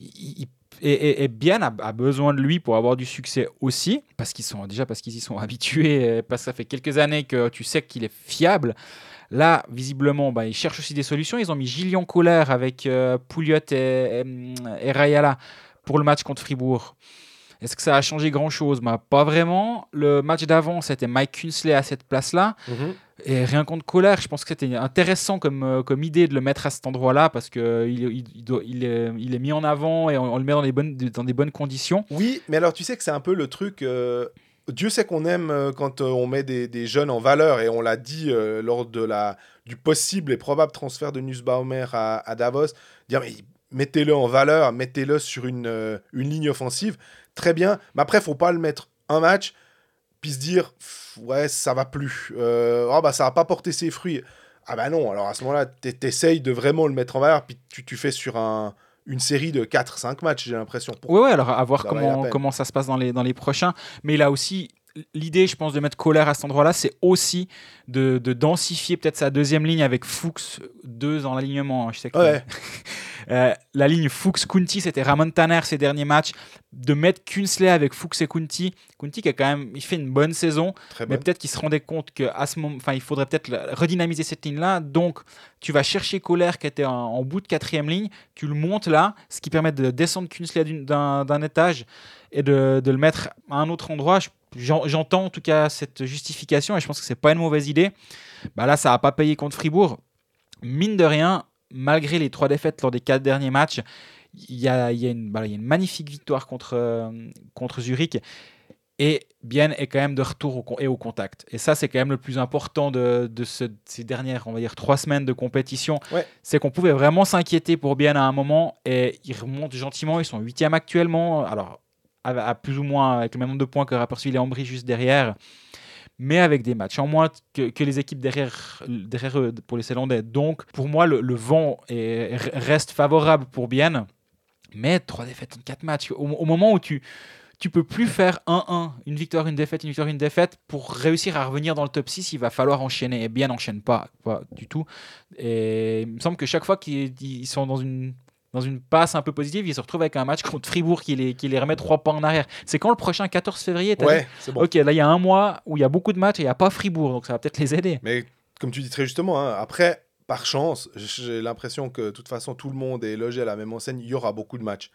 S3: Il, il et, Bien a, besoin de lui pour avoir du succès aussi, parce qu'ils sont déjà parce qu'ils y sont habitués, parce que ça fait quelques années que tu sais qu'il est fiable. Là, visiblement, bah, ils cherchent aussi des solutions. Ils ont mis Gillian Kohler avec euh, Pouliot et, Rayala pour le match contre Fribourg. Est-ce que ça a changé grand-chose? Bah, Pas vraiment. Le match d'avant, c'était Mike Kunsley à cette place-là. Mhm. Et rien contre colère, je pense que c'était intéressant comme, euh, comme idée de le mettre à cet endroit-là parce qu'il il, il, est, il, est, mis en avant et on, le met dans, les bonnes, dans des bonnes conditions.
S2: Oui, mais alors tu sais que c'est un peu le truc. Euh, Dieu sait qu'on aime euh, quand on met des, des, jeunes en valeur et on l'a dit lors de la, du possible et probable transfert de Nussbaumer à, Davos. Dire, mais mettez-le en valeur, mettez-le sur une, une ligne offensive. Très bien, mais après, faut pas le mettre un match puis se dire ouais ça va plus. Euh, oh bah ça va pas porter ses fruits. Ah bah non. Alors à ce moment-là t'essayes de vraiment le mettre en valeur puis tu, tu fais sur un une série de 4-5 matchs j'ai l'impression.
S3: Ouais ouais alors à voir comment, comment ça se passe dans les, dans les prochains. Mais là aussi l'idée, je pense, de mettre colère à cet endroit-là, c'est aussi de, de densifier peut-être sa deuxième ligne avec Fuchs 2 dans l'alignement. Je sais que
S2: ouais.
S3: Euh, la ligne Fuchs-Kunti, c'était Ramon Tanner ces derniers matchs. De mettre Kunsley avec Fuchs et Kunti. Kunti qui a quand même il fait une bonne saison,
S2: Très
S3: mais peut-être qu'il se rendait compte qu'à ce moment, enfin, il faudrait peut-être redynamiser cette ligne-là. Donc, tu vas chercher Kohler qui était en, en bout de quatrième ligne, tu le montes là, ce qui permet de descendre Kunsley d'un étage et de, de le mettre à un autre endroit. Je- j'en- J'entends en tout cas cette justification et je pense que c'est pas une mauvaise idée. Bah là, ça n'a pas payé contre Fribourg. Mine de rien, malgré les trois défaites lors des quatre derniers matchs, il y a, y bah, il y a une magnifique victoire contre, euh, contre Zurich. Et Bien est quand même de retour au, et au contact. Et ça, c'est quand même le plus important de, de ce- ces dernières, on va dire, trois semaines de compétition.
S2: Ouais.
S3: C'est qu'on pouvait vraiment s'inquiéter pour Bien à un moment. Et ils remontent gentiment. Ils sont huitièmes actuellement. Alors, à, à plus ou moins avec le même nombre de points que Rapperswil et Ambry juste derrière. Mais avec des matchs en moins que, les équipes derrière, eux pour les Célandais. Donc, pour moi, le, vent est- reste favorable pour Bien. Mais trois défaites en quatre matchs. Au, moment où tu, tu peux plus faire 1-1, une victoire, une défaite, une victoire, une défaite. Pour réussir à revenir dans le top 6, il va falloir enchaîner. Et bien n'enchaîne pas, pas du tout. Et il me semble que chaque fois qu'ils ils sont dans une, dans une passe un peu positive, ils se retrouvent avec un match contre Fribourg qui les, qui les remet trois pas en arrière. C'est quand le prochain 14 février
S2: Ouais, c'est bon.
S3: Ok, là il y a un mois où il y a beaucoup de matchs et il n'y a pas Fribourg, donc ça va peut-être les aider.
S2: Mais comme tu dis très justement, hein, après, par chance, j'ai l'impression que de toute façon, tout le monde est logé à la même enseigne. Il y aura beaucoup de matchs.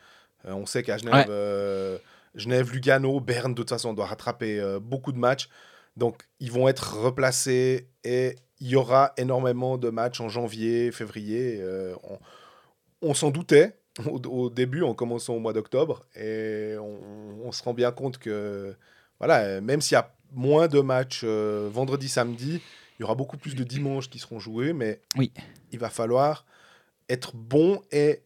S2: Euh, on sait qu'à Genève,
S3: Ouais.
S2: euh, Genève, Lugano, Berne, de toute façon, on doit rattraper euh, beaucoup de matchs. Donc, ils vont être replacés et il y aura énormément de matchs en janvier, février. On on s'en doutait au, au début, en commençant au mois d'octobre. Et on, on se rend bien compte que, voilà, même s'il y a moins de matchs euh, vendredi, samedi, il y aura beaucoup plus de dimanches qui seront joués, mais
S3: Oui.
S2: il va falloir être bon et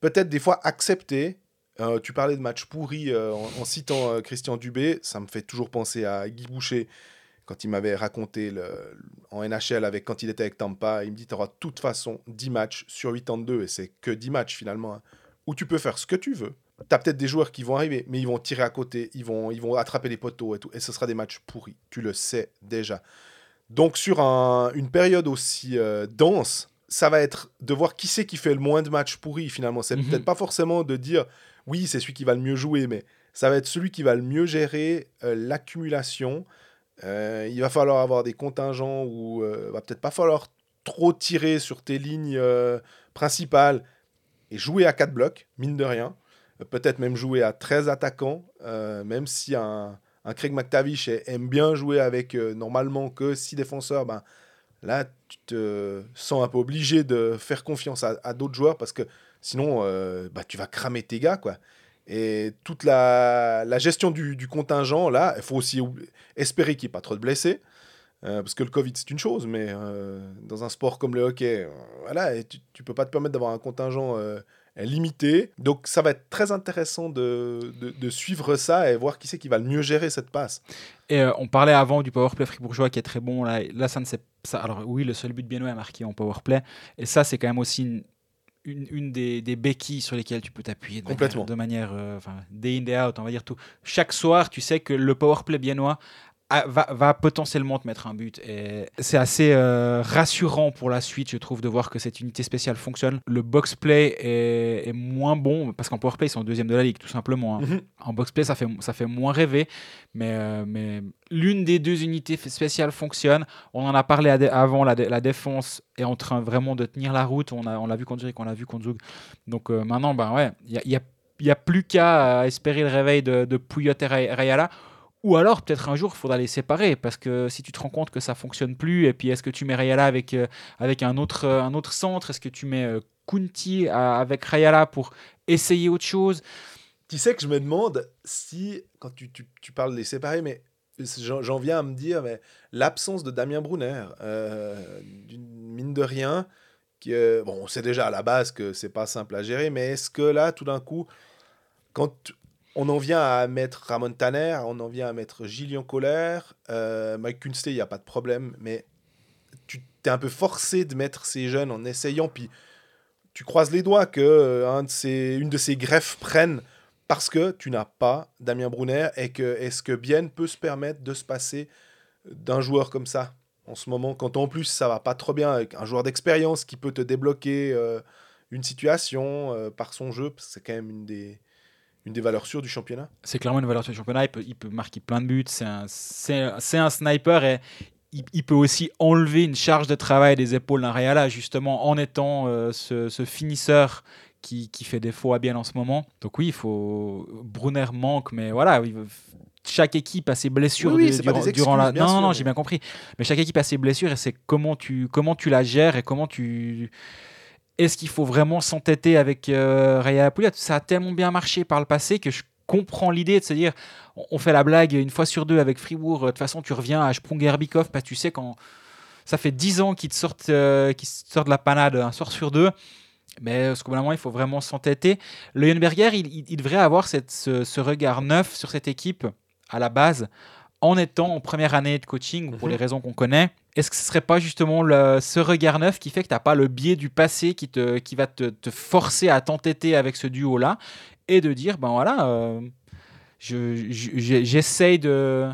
S2: peut-être des fois accepter. Euh, tu parlais de matchs pourris euh, en, en citant Christian Dubé, ça me fait toujours penser à Guy Boucher quand il m'avait raconté le, en NHL avec, quand il était avec Tampa. Il me dit Tu auras de toute façon 10 matchs sur 82 et c'est que 10 matchs finalement hein, où tu peux faire ce que tu veux. Tu as peut-être des joueurs qui vont arriver, mais ils vont tirer à côté, ils vont, ils vont attraper les poteaux et tout. Et ce sera des matchs pourris. Tu le sais déjà. Donc, sur un- une période aussi euh, dense, ça va être de voir qui c'est qui fait le moins de matchs pourris finalement. C'est
S3: Mhm.
S2: peut-être pas forcément de dire oui, c'est celui qui va le mieux jouer, mais ça va être celui qui va le mieux gérer euh, l'accumulation. Euh, il va falloir avoir des contingents où euh, va peut-être pas falloir trop tirer sur tes lignes euh, principales et jouer à 4 blocs, mine de rien. Euh, Peut-être même jouer à 13 attaquants, même si un, Craig McTavish aime bien jouer avec normalement que 6 défenseurs, ben, là tu te sens un peu obligé de faire confiance à, d'autres joueurs parce que sinon bah, tu vas cramer tes gars. quoi. Et toute la, la gestion du, du contingent, là, il faut aussi espérer qu'il n'y ait pas trop de blessés. euh, parce que le Covid, c'est une chose, mais euh, dans un sport comme le hockey, euh, voilà, et tu ne peux pas te permettre d'avoir un contingent limité. Donc, ça va être très intéressant de, de, suivre ça et voir qui c'est qui va le mieux gérer cette passe.
S3: Et on parlait avant du powerplay fribourgeois qui est très bon. Là, là ça ne s'est ça. Alors oui, le seul but de Biennois est marqué en powerplay. Et ça, c'est quand même aussi une, une, une des, des béquilles sur lesquelles tu peux t'appuyer de
S2: Complètement.
S3: manière, de manière euh, day in day out, on va dire tout. Chaque soir, tu sais que le powerplay biennois va, va potentiellement te mettre un but. Et c'est assez euh, rassurant pour la suite, je trouve, de voir que cette unité spéciale fonctionne. Le box play est, est moins bon parce qu'en powerplay, ils sont deuxième de la ligue, tout simplement. hein.
S2: Mhm.
S3: En box-play, ça fait, ça fait moins rêver, mais, euh, mais l'une des deux unités spéciales fonctionne. On en a parlé avant, la, dé- la défense est en train vraiment de tenir la route. On l'a on l'a vu contre Zurich, on l'a vu contre Zug. Donc euh, maintenant, ben ouais, il n'y a, y a- il y a plus qu'à espérer le réveil de, de Pouillot et Ray- Rayala. Ou alors, peut-être un jour, il faudra les séparer, parce que si tu te rends compte que ça fonctionne plus, et puis est-ce que tu mets Rayala avec, euh, avec un, autre, euh, un autre centre? Est-ce que tu mets euh, Kunti avec Rayala pour essayer autre chose?
S2: Tu sais que je me demande si, quand tu, tu, parles des séparés, mais j'en viens à me dire, mais l'absence de Damien Brunner, mine de rien, qui, bon, on sait déjà à la base que c'est pas simple à gérer, mais est-ce que là, tout d'un coup, quand on en vient à mettre Ramon Tanner, on en vient à mettre Gillian Kohler, euh, Mike Kunste, il n'y a pas de problème, mais tu t'es un peu forcé de mettre ces jeunes en essayant, puis tu croises les doigts que euh, de ces, une de ces greffes prenne parce que tu n'as pas Damien Brunner et que est-ce que Bien peut se permettre de se passer d'un joueur comme ça en ce moment quand en plus ça va pas trop bien avec un joueur d'expérience qui peut te débloquer euh, une situation, par son jeu, parce que c'est quand même une des, une des valeurs sûres du championnat.
S3: C'est clairement une valeur sur le championnat. Il peut, il peut marquer plein de buts. C'est un, un sniper et il, il peut aussi enlever une charge de travail des épaules d'un Rayala, justement, en étant euh, ce, ce finisseur qui, qui fait défaut à bien en ce moment. Donc oui, il faut. Brunner manque, mais voilà. il- Chaque équipe a ses blessures
S2: Oui, oui,
S3: du- durant, la.
S2: excuses, bien
S3: Non, non, non,
S2: mais-
S3: j'ai bien compris. Mais chaque équipe a ses blessures et c'est comment tu, comment tu la gères et comment tu. Est-ce qu'il faut vraiment s'entêter avec euh, Raya Pouliot Ça a tellement bien marché par le passé que je comprends l'idée de se dire on- fait la blague une fois sur deux avec Fribourg. euh, De toute façon, tu reviens à Sprunger-Bikov parce que tu sais quand ça fait 10 ans qu'ils te sortent, euh, qu'ils te sortent de la panade un soir sur deux. Mais ce moment, il faut vraiment s'entêter. Leuenberger, il, il- il devrait avoir cette, ce, ce regard neuf sur cette équipe à la base, en étant en première année de coaching, pour
S2: Mhm.
S3: les raisons qu'on connaît. Est-ce que ce serait pas justement ce regard neuf qui fait que tu n'as pas le biais du passé qui, va te, forcer à t'entêter avec ce duo-là et de dire, ben voilà, euh, j'essaye de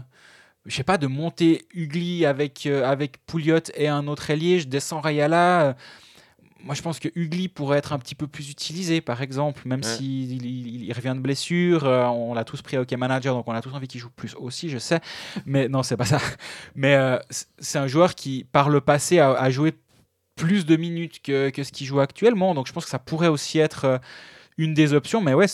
S3: je sais pas, de monter Ugly avec, euh, avec Pouliot et un autre ailier, je descends Rayala. Moi, je pense que Ugly pourrait être un petit peu plus utilisé, par exemple, même s'il il, il- il revient de blessure. euh, on l'a tous pris à Hockey Manager, donc on a tous envie qu'il joue plus aussi, je sais. Mais non, c'est pas ça. Mais euh, c'est un joueur qui, par le passé, a, a joué plus de minutes que, que ce qu'il joue actuellement. Donc je pense que ça pourrait aussi être euh, une des options. Mais ouais,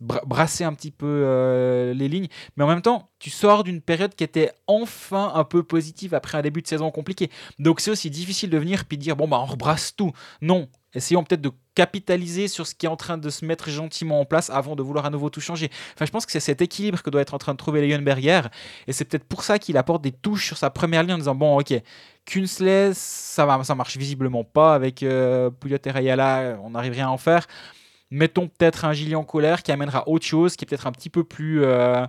S3: brasser un petit peu euh, les lignes. Mais en même temps, tu sors d'une période qui était enfin un peu positive après un début de saison compliqué. Donc c'est aussi difficile de venir puis dire bon bah on rebrasse tout. Non, essayons peut-être de capitaliser sur ce qui est en train de se mettre gentiment en place avant de vouloir à nouveau tout changer. Enfin, je pense que c'est cet équilibre que doit être en train de trouver Leonberger et c'est peut-être pour ça qu'il apporte des touches sur sa première ligne en disant bon ok Kunsley ça va ça marche visiblement pas avec euh, Pouliot et Rayala on n'arrive rien à en faire mettons peut-être un Gillian Colère qui amènera autre chose qui est peut-être un petit peu plus euh,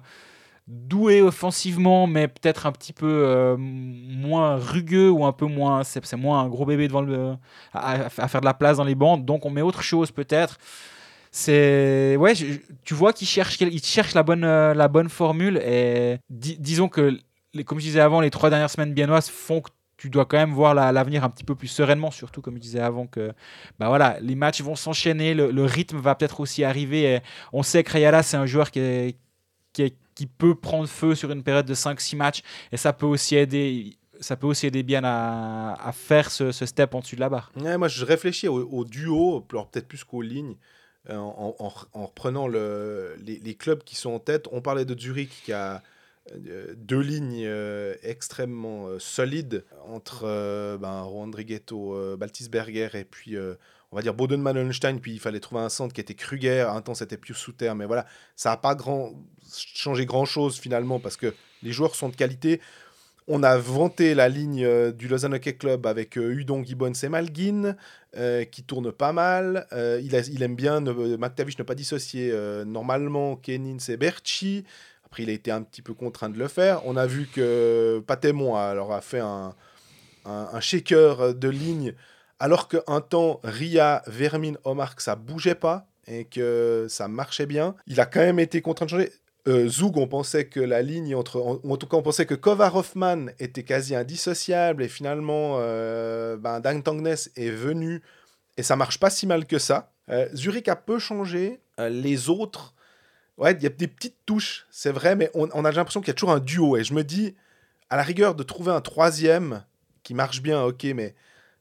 S3: doué offensivement mais peut-être un petit peu euh, moins rugueux ou un peu moins c'est moins un gros bébé devant le à, à- faire de la place dans les bandes donc on met autre chose peut-être. C'est ouais tu vois qu'il cherche il cherche la bonne euh, la bonne formule et di- disons que comme je disais avant les trois dernières semaines biennoises font que tu dois quand même voir la- l'avenir un petit peu plus sereinement surtout comme je disais avant que bah voilà les matchs vont s'enchaîner le, rythme va peut-être aussi arriver et on sait que Rayala c'est un joueur qui est- qui, qui peut prendre feu sur une période de 5-6 matchs et ça peut aussi aider ça peut aussi aider bien à, faire ce, step en dessus de la barre
S2: moi, je réfléchis au, au duo, peut-être plus qu'aux lignes, euh, en, en- en reprenant le, les, les clubs qui sont en tête. On parlait de Zurich qui a deux lignes euh, extrêmement euh, solides entre euh, ben, Rodriguetto, euh, Baltisberger et puis euh, on va dire Boden-Manenstein. Puis il fallait trouver un centre qui était Kruger. Un temps c'était Pius Souter, mais voilà, ça n'a pas grand, changé grand-chose finalement parce que les joueurs sont de qualité. On a vanté la ligne euh, du Lausanne Hockey Club avec euh, Udon, Gibbons et Malguin, euh, qui tourne pas mal. Euh, il, aime bien, ne, McTavish ne pas dissocier euh, normalement Kenins et Berchi. Il a été un petit peu contraint de le faire. On a vu que Patémon a, alors, a fait un, un, shaker de ligne, alors qu'un temps, Ria, Vermin, Omar, que ça bougeait pas et que ça marchait bien. Il a quand même été contraint de changer. Euh, Zug, on pensait que la ligne entre. En, tout cas, on pensait que Kovar Hoffman était quasi indissociable et finalement, euh, ben, Dan Tangnes est venu et ça marche pas si mal que ça. Euh, Zurich a peu changé. Euh, les autres, ouais, il y a des petites touches, c'est vrai, mais on, a l'impression qu'il y a toujours un duo. Et je me dis, à la rigueur, de trouver un troisième qui marche bien, ok, mais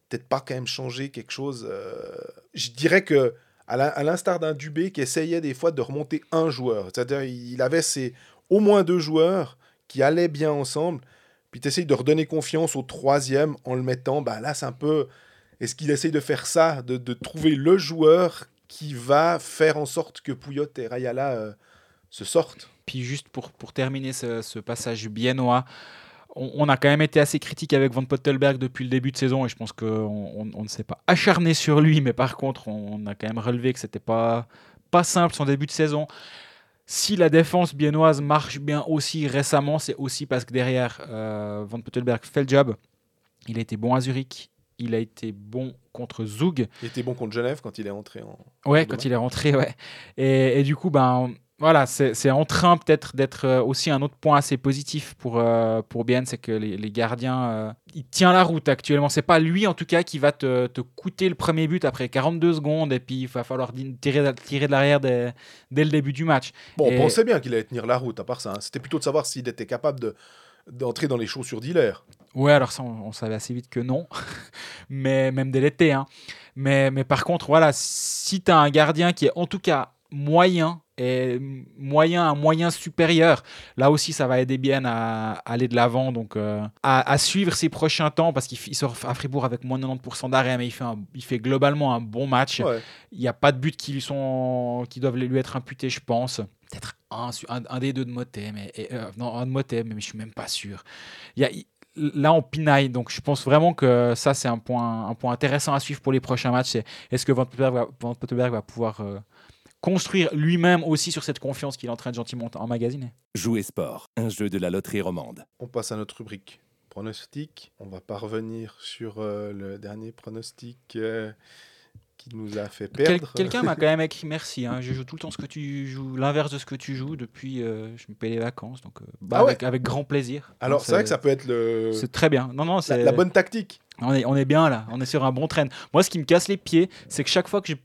S2: peut-être pas quand même changer quelque chose. euh, je dirais que à l'instar d'un Dubé qui essayait des fois de remonter un joueur. C'est-à-dire, il avait ses, au moins deux joueurs qui allaient bien ensemble. Puis tu essayes de redonner confiance au troisième en le mettant. Bah là, c'est un peu. Est-ce qu'il essaye de faire ça de trouver le joueur qui va faire en sorte que Pouillot et Rayala euh, se sortent
S3: Puis juste pour, pour terminer ce, passage biennois, on, a quand même été assez critique avec Van Pottelberg depuis le début de saison et je pense qu'on on, on ne s'est pas acharné sur lui, mais par contre on, a quand même relevé que c'était pas, pas simple son début de saison. Si la défense biennoise marche bien aussi récemment, c'est aussi parce que derrière, euh, Van Pottelberg fait le job. Il été bon à Zurich, il a été bon contre Zug.
S2: Il était bon contre Genève quand il est entré en.
S3: Ouais, quand il est rentré, ouais. Et, et du coup, ben, voilà, c'est en train peut-être d'être euh, aussi un autre point assez positif pour, euh, pour Bien, c'est que les, les gardiens, euh, il tient la route actuellement. C'est pas lui en tout cas qui va te, te coûter le premier but après 42 secondes et puis il va falloir tirer, tirer de l'arrière dès, dès le début du match.
S2: Bon,
S3: Et-
S2: on pensait bien qu'il allait tenir la route, à part ça. hein. C'était plutôt de savoir s'il était capable de d'entrer dans les chaussures d'Hilaire.
S3: Ouais, alors ça, on, on savait assez vite que non, mais même dès l'été. Hein. Mais, mais par contre, voilà, si tu as un gardien qui est en tout cas moyen, et moyen à moyen supérieur, là aussi, ça va aider bien à, aller de l'avant, donc euh, à, à suivre ses prochains temps, parce qu'il sort à Fribourg avec moins de 90% d'arrêt, mais il fait, un- il fait globalement un bon match.
S2: Ouais.
S3: Il n'y a pas de buts qui, lui sont, qui doivent lui être imputés, je pense. Peut-être un, su- un, un des deux de Motet, mais et, euh, non, un de Motet, mais je suis même pas sûr. Il y a, là, on pinaille, donc je pense vraiment que ça, c'est un point, un point intéressant à suivre pour les prochains matchs. C'est est-ce que Van Pottenberg va, Van Pottenberg va pouvoir euh, construire lui-même aussi sur cette confiance qu'il est en train de gentiment emmagasiner
S4: Jouer sport, un jeu de la loterie romande.
S2: On passe à notre rubrique pronostic. On va pas revenir sur euh, le dernier pronostic euh, qui nous a fait
S3: Quel-
S2: perdre.
S3: Quelqu'un m'a quand même écrit merci. hein. Je joue tout le temps ce que tu joues, l'inverse de ce que tu joues depuis. euh, je me paye les vacances, donc euh, bah,
S2: Ah ouais.
S3: avec, avec grand plaisir.
S2: Alors, c'est vrai que ça peut être le...
S3: C'est très bien. Non, non,
S2: la,
S3: c'est
S2: la bonne tactique.
S3: On est, on est bien là, on est sur un bon train. Moi, ce qui me casse les pieds, c'est que chaque fois que je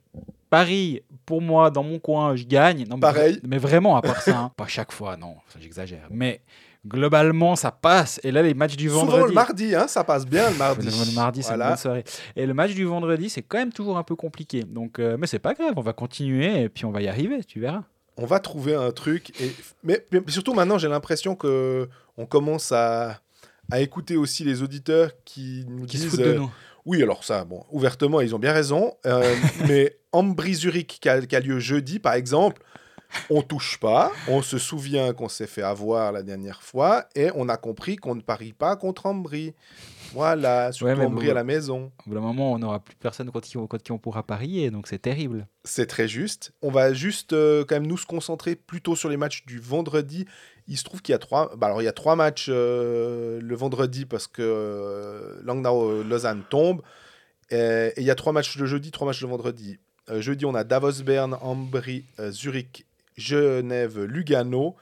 S3: parie pour moi dans mon coin, je gagne. Non,
S2: Pareil.
S3: Mais vraiment, à part ça, hein. pas chaque fois, non, j'exagère. Mais globalement, ça passe. Et là, les matchs du
S2: Souvent
S3: vendredi.
S2: le mardi, hein, ça passe bien le mardi.
S3: Le, mardi, c'est une bonne soirée. Et le match du vendredi, c'est quand même toujours un peu compliqué. Donc, euh, mais c'est pas grave, on va continuer et puis on va y arriver, tu verras.
S2: On va trouver un truc. Et... Mais, mais surtout maintenant, j'ai l'impression que on commence à, à écouter aussi les auditeurs qui nous
S3: Qui se
S2: disent...
S3: foutent de
S2: euh,
S3: nous.
S2: Oui, alors ça, bon, ouvertement, ils ont bien raison. Euh, mais Ambry Zurich, qui a, qui a lieu jeudi, par exemple, on touche pas. On se souvient qu'on s'est fait avoir la dernière fois et on a compris qu'on ne parie pas contre Ambry. Voilà, surtout
S3: Ouais,
S2: Ambry
S3: bon,
S2: à la maison.
S3: Au bout d'un moment, on n'aura plus personne contre qui, on- contre qui on pourra parier, donc c'est terrible.
S2: C'est très juste. On va juste euh, quand même nous se concentrer plutôt sur les matchs du vendredi. Il se trouve qu'il y a trois. bah alors il y a trois matchs euh, le vendredi parce que euh, Langnau Lausanne tombe. Euh, et il y a trois matchs le jeudi, trois matchs le vendredi. Euh, jeudi, on a Davos Berne, Ambry, euh, Zurich, Genève, Lugano.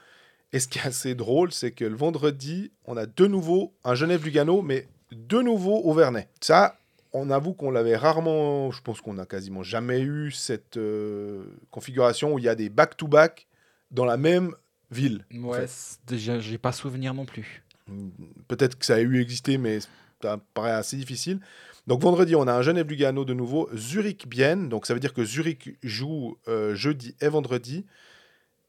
S2: Et ce qui est assez drôle, c'est que le vendredi, on a de nouveau un Genève-Lugano, mais de nouveau au Vernet. Ça, on avoue qu'on l'avait rarement, je pense qu'on a quasiment jamais eu cette euh, configuration où il y a des back-to-back dans la même ville. en
S3: Ouais,
S2: fait.
S3: c'est- j'ai j'ai pas souvenir non plus.
S2: Peut-être que ça a eu existé, mais ça paraît assez difficile. Donc vendredi, on a un Genève-Lugano de nouveau, Zurich-Bienne, donc ça veut dire que Zurich joue euh, jeudi et vendredi,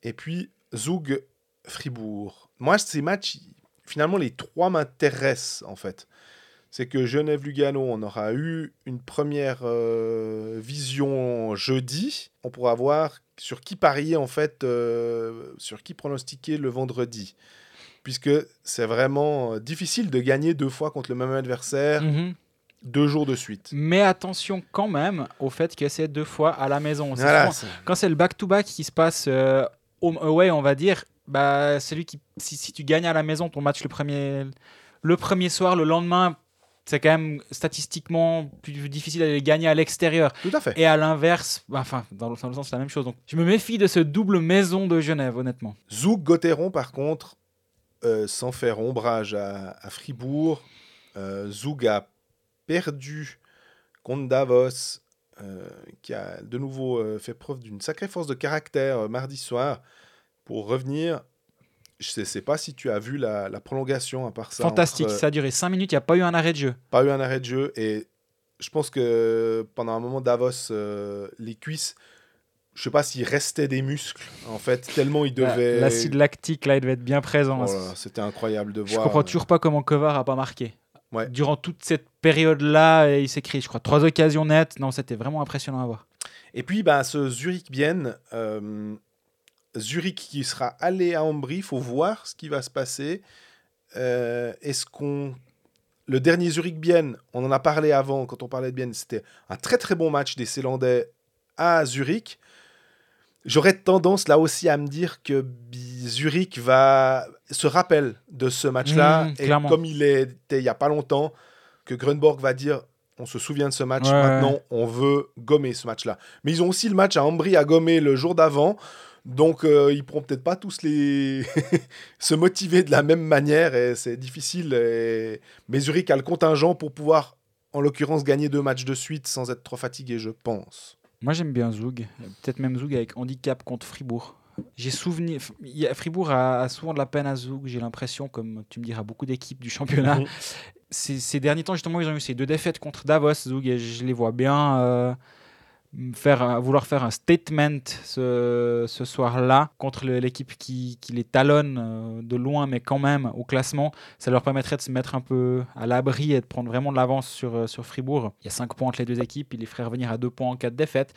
S2: et puis Zug-Fribourg. Moi, ces matchs, finalement, les trois m'intéressent en fait. C'est que Genève-Lugano, on aura eu une première euh, vision jeudi. On pourra voir sur qui parier en fait, euh, sur qui pronostiquer le vendredi puisque c'est vraiment euh, difficile de gagner deux fois contre le même adversaire
S3: Mhm.
S2: deux jours de suite.
S3: Mais attention quand même au fait que c'est deux fois à la maison.
S2: Voilà,
S3: souvent- quand c'est le back-to-back qui se passe euh, home away, on va dire, bah, celui qui, si, si tu gagnes à la maison ton match le premier, le premier soir, le lendemain, c'est quand même statistiquement plus difficile d'aller gagner à l'extérieur.
S2: tout à fait.
S3: Et à l'inverse, bah, enfin, dans le, dans le sens, c'est la même chose. Donc, je me méfie de ce double maison de Genève, honnêtement.
S2: Zouk Gotteron, par contre, euh, sans faire ombrage à, à Fribourg, euh, a perdu contre Davos, euh, qui a de nouveau euh, fait preuve d'une sacrée force de caractère euh, mardi soir pour revenir. Je ne sais pas si tu as vu la, la prolongation à part ça.
S3: Fantastique,
S2: entre-
S3: ça a duré 5 minutes, il n'y a pas eu un arrêt de jeu.
S2: pas eu un arrêt de jeu et je pense que pendant un moment Davos euh, les cuisses je sais pas s'il restait des muscles en fait tellement il devait
S3: L'acide lactique, là, il devait être bien présent.
S2: Oh c'était incroyable de
S3: Je
S2: voir
S3: comprends toujours pas comment Kovar a pas marqué.
S2: Ouais.
S3: Durant toute cette période-là, il s'est créé, je crois, trois occasions nettes. Non, c'était vraiment impressionnant à voir.
S2: et puis bah, ce Zurich Bienne euh, Zurich qui sera allé à Ambry faut voir ce qui va se passer Euh, est-ce qu'on le dernier Zurich Bienne on en a parlé avant quand on parlait de Bienne c'était un très très bon match des Célandais à Zurich J'aurais tendance là aussi à me dire que Zurich va se rappelle de ce match-là
S3: Mmh,
S2: et
S3: clairement.
S2: comme il était il y a pas longtemps que Grunborg va dire on se souvient de ce match
S3: Ouais.
S2: maintenant on veut gommer ce match-là. Mais ils ont aussi le match à Ambry à gommer le jour d'avant. Donc, euh, ils pourront peut-être pas tous les se motiver de la même manière et c'est difficile. Et... Mais Zurich a le contingent pour pouvoir, en l'occurrence, gagner deux matchs de suite sans être trop fatigué, je pense.
S3: Moi, j'aime bien Zoug. Peut-être même Zoug avec handicap contre Fribourg. J'ai souvenir. Fribourg a, a souvent de la peine à Zoug, j'ai l'impression, comme tu me diras, beaucoup d'équipes du championnat.
S2: Mhm.
S3: Ces, ces derniers temps, justement, ils ont eu ces deux défaites contre Davos, Zoug, et je les vois bien euh, faire, vouloir faire un statement ce, ce soir-là contre l'équipe qui, qui les talonne euh, de loin, mais quand même au classement. Ça leur permettrait de se mettre un peu à l'abri et de prendre vraiment de l'avance sur, euh, sur Fribourg. Il y a 5 points entre les deux équipes, il les ferait revenir à 2 points en cas de défaite.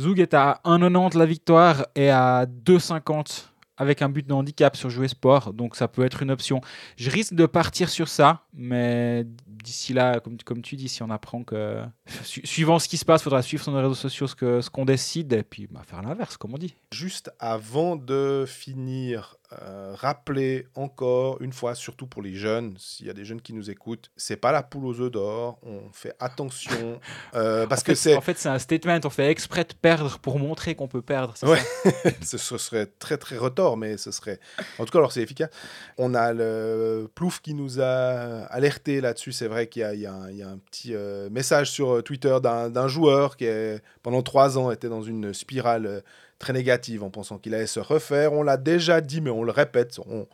S3: Zoug est à 1,90 la victoire et à 2,50 avec un but de handicap sur Jouer Sport, donc ça peut être une option. Je risque de partir sur ça, mais d'ici là, comme, comme tu dis, si on apprend que, su- suivant ce qui se passe, il faudra suivre sur nos réseaux sociaux ce que- ce qu'on décide et puis bah, faire l'inverse, comme on dit.
S2: Juste avant de finir, euh, rappeler encore une fois, surtout pour les jeunes, s'il y a des jeunes qui nous écoutent, c'est pas la poule aux œufs d'or. On fait attention euh, parce
S3: en
S2: que
S3: fait,
S2: c'est
S3: En fait, c'est un statement, on fait exprès de perdre pour montrer qu'on peut perdre.
S2: Ouais.
S3: ça?
S2: Ce, ce serait très très retors, mais ce serait. En tout cas, alors c'est efficace. On a le Plouf qui nous a alerté là-dessus. C'est vrai qu'il y y y a un petit euh, message sur Twitter d'un d'un joueur qui, est, pendant trois ans, était dans une spirale très négative en pensant qu'il allait se refaire. On l'a déjà dit, mais on le répète. On,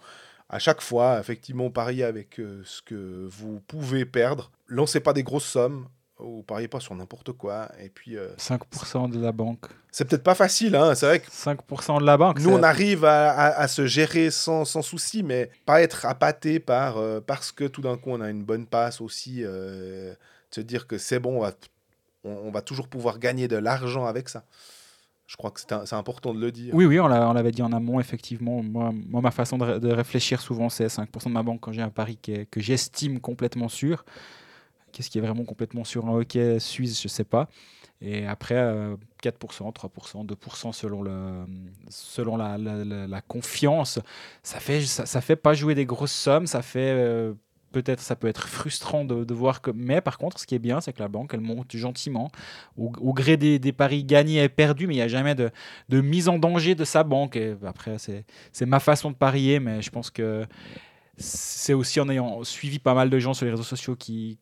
S2: à chaque fois, effectivement, pariez avec euh, ce que vous pouvez perdre. Lancez pas des grosses sommes. Ou pariez pas sur n'importe quoi. Et puis, euh,
S3: 5% de la banque.
S2: c'est peut-être pas facile. Hein. C'est vrai que
S3: 5% de la banque.
S2: nous, on arrive à, à- à se gérer sans, sans souci, mais pas être appâté par, euh, parce que tout d'un coup, on a une bonne passe aussi. euh, se dire que c'est bon, on va, on, on va toujours pouvoir gagner de l'argent avec ça. Je crois que c'est important de le dire.
S3: Oui, oui, on l'a- on l'avait dit en amont, effectivement. Moi, moi ma façon de, ré- de réfléchir souvent, c'est 5% de ma banque quand j'ai un pari que j'estime complètement sûr. Qu'est-ce qui est vraiment complètement sûr en hockey suisse, je sais pas. Et après, euh, 4%, 3%, 2% selon, le, selon la, confiance. Ça fait, ça fait pas jouer des grosses sommes, ça fait... euh, Peut-être ça peut être frustrant de, voir que. Mais par contre, ce qui est bien, c'est que la banque, elle monte gentiment au, gré des, paris gagnés et perdus, mais il n'y a jamais de, mise en danger de sa banque. Et après, c'est c'est ma façon de parier, mais je pense que c'est aussi en ayant suivi pas mal de gens sur les réseaux sociaux qui,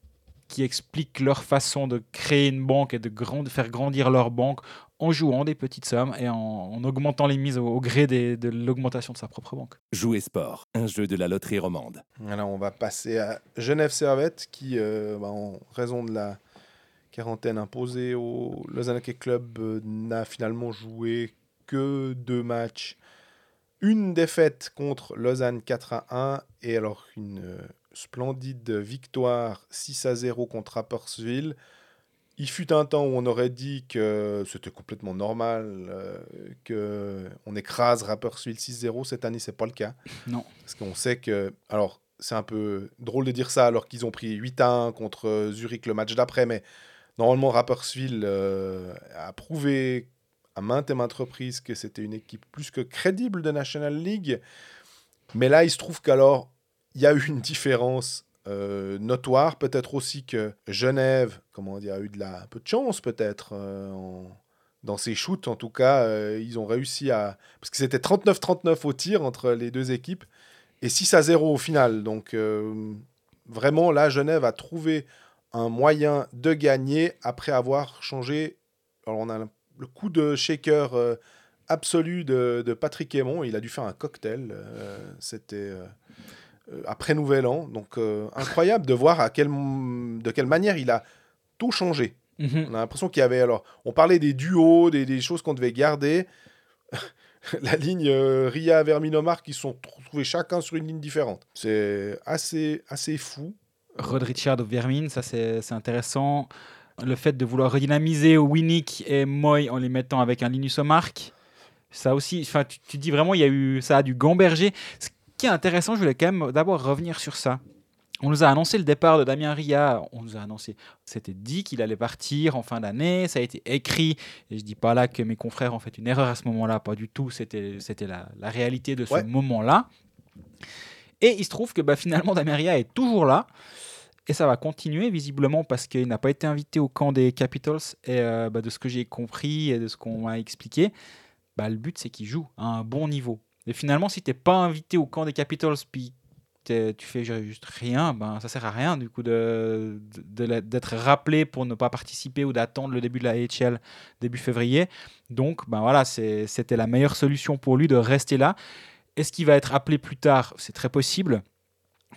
S3: qui expliquent leur façon de créer une banque et de, grand- de faire grandir leur banque en jouant des petites sommes et en, en augmentant les mises au, au gré des- de l'augmentation de sa propre banque.
S4: Jouer sport, un jeu de la loterie romande.
S2: Alors, on va passer à Genève Servette, qui, euh, bah, en raison de la quarantaine imposée au Lausanne Hockey Club, euh, n'a finalement joué que deux matchs. Une défaite contre Lausanne 4 à 1 et alors une euh, splendide victoire 6 à 0 contre Rapperswil. Il fut un temps où on aurait dit que c'était complètement normal, euh, que on écrase Rapperswil 6-0. Cette année, c'est pas le cas.
S3: Non.
S2: Parce qu'on sait que. Alors, c'est un peu drôle de dire ça alors qu'ils ont pris 8 à 1 contre euh, Zurich le match d'après, mais normalement, Rapperswil euh, a prouvé à maintes et maintes reprises que c'était une équipe plus que crédible de National League. Mais là, il se trouve qu'alors, il y a eu une différence euh, notoire. Peut-être aussi que Genève, comment dire, a eu de la, un peu de chance, peut-être, euh, dans ses shoots. En tout cas, euh, ils ont réussi à. Parce que c'était 39-39 au tir entre les deux équipes et 6 à 0 au final. Donc, vraiment, là, Genève a trouvé un moyen de gagner après avoir changé. Alors, on a le coup de shaker absolu de, de Patrick Aymon. Il a dû faire un cocktail. C'était après Nouvel An. Donc, euh, incroyable de voir à quelle, de quelle manière il a tout changé.
S3: Mhm.
S2: On a l'impression qu'il y avait alors, on parlait des duos, des, des choses qu'on devait garder. La ligne euh, Ria Verminomar qui sont trouvés chacun sur une ligne différente. C'est assez, assez fou.
S3: Rod Richard Vermin, ça c'est intéressant. Le fait de vouloir redynamiser Winnick et Moy en les mettant avec un Linus Omark, ça aussi, enfin tu, tu dis vraiment il y a eu ça a du gamberger. Ce qui est intéressant, je voulais quand même d'abord revenir sur ça. On nous a annoncé le départ de Damien Ria. On nous a annoncé, c'était dit qu'il allait partir en fin d'année. Ça a été écrit. Et je dis pas là que mes confrères ont fait une erreur à ce moment-là, pas du tout. C'était, la, la réalité de ce
S2: Ouais.
S3: moment-là. Et il se trouve que bah, finalement Damien Ria est toujours là. Et ça va continuer visiblement parce qu'il n'a pas été invité au camp des Capitals. Et euh, bah, de ce que j'ai compris et de ce qu'on m'a expliqué, bah, le but c'est qu'il joue à un bon niveau. Et finalement, si t'es pas invité au camp des Capitals, puis tu fais juste rien, ben ça sert à rien du coup d'être rappelé pour ne pas participer ou d'attendre le début de la AHL début février. Donc, ben voilà, c'était la meilleure solution pour lui de rester là. Est-ce qu'il va être appelé plus tard? C'est très possible,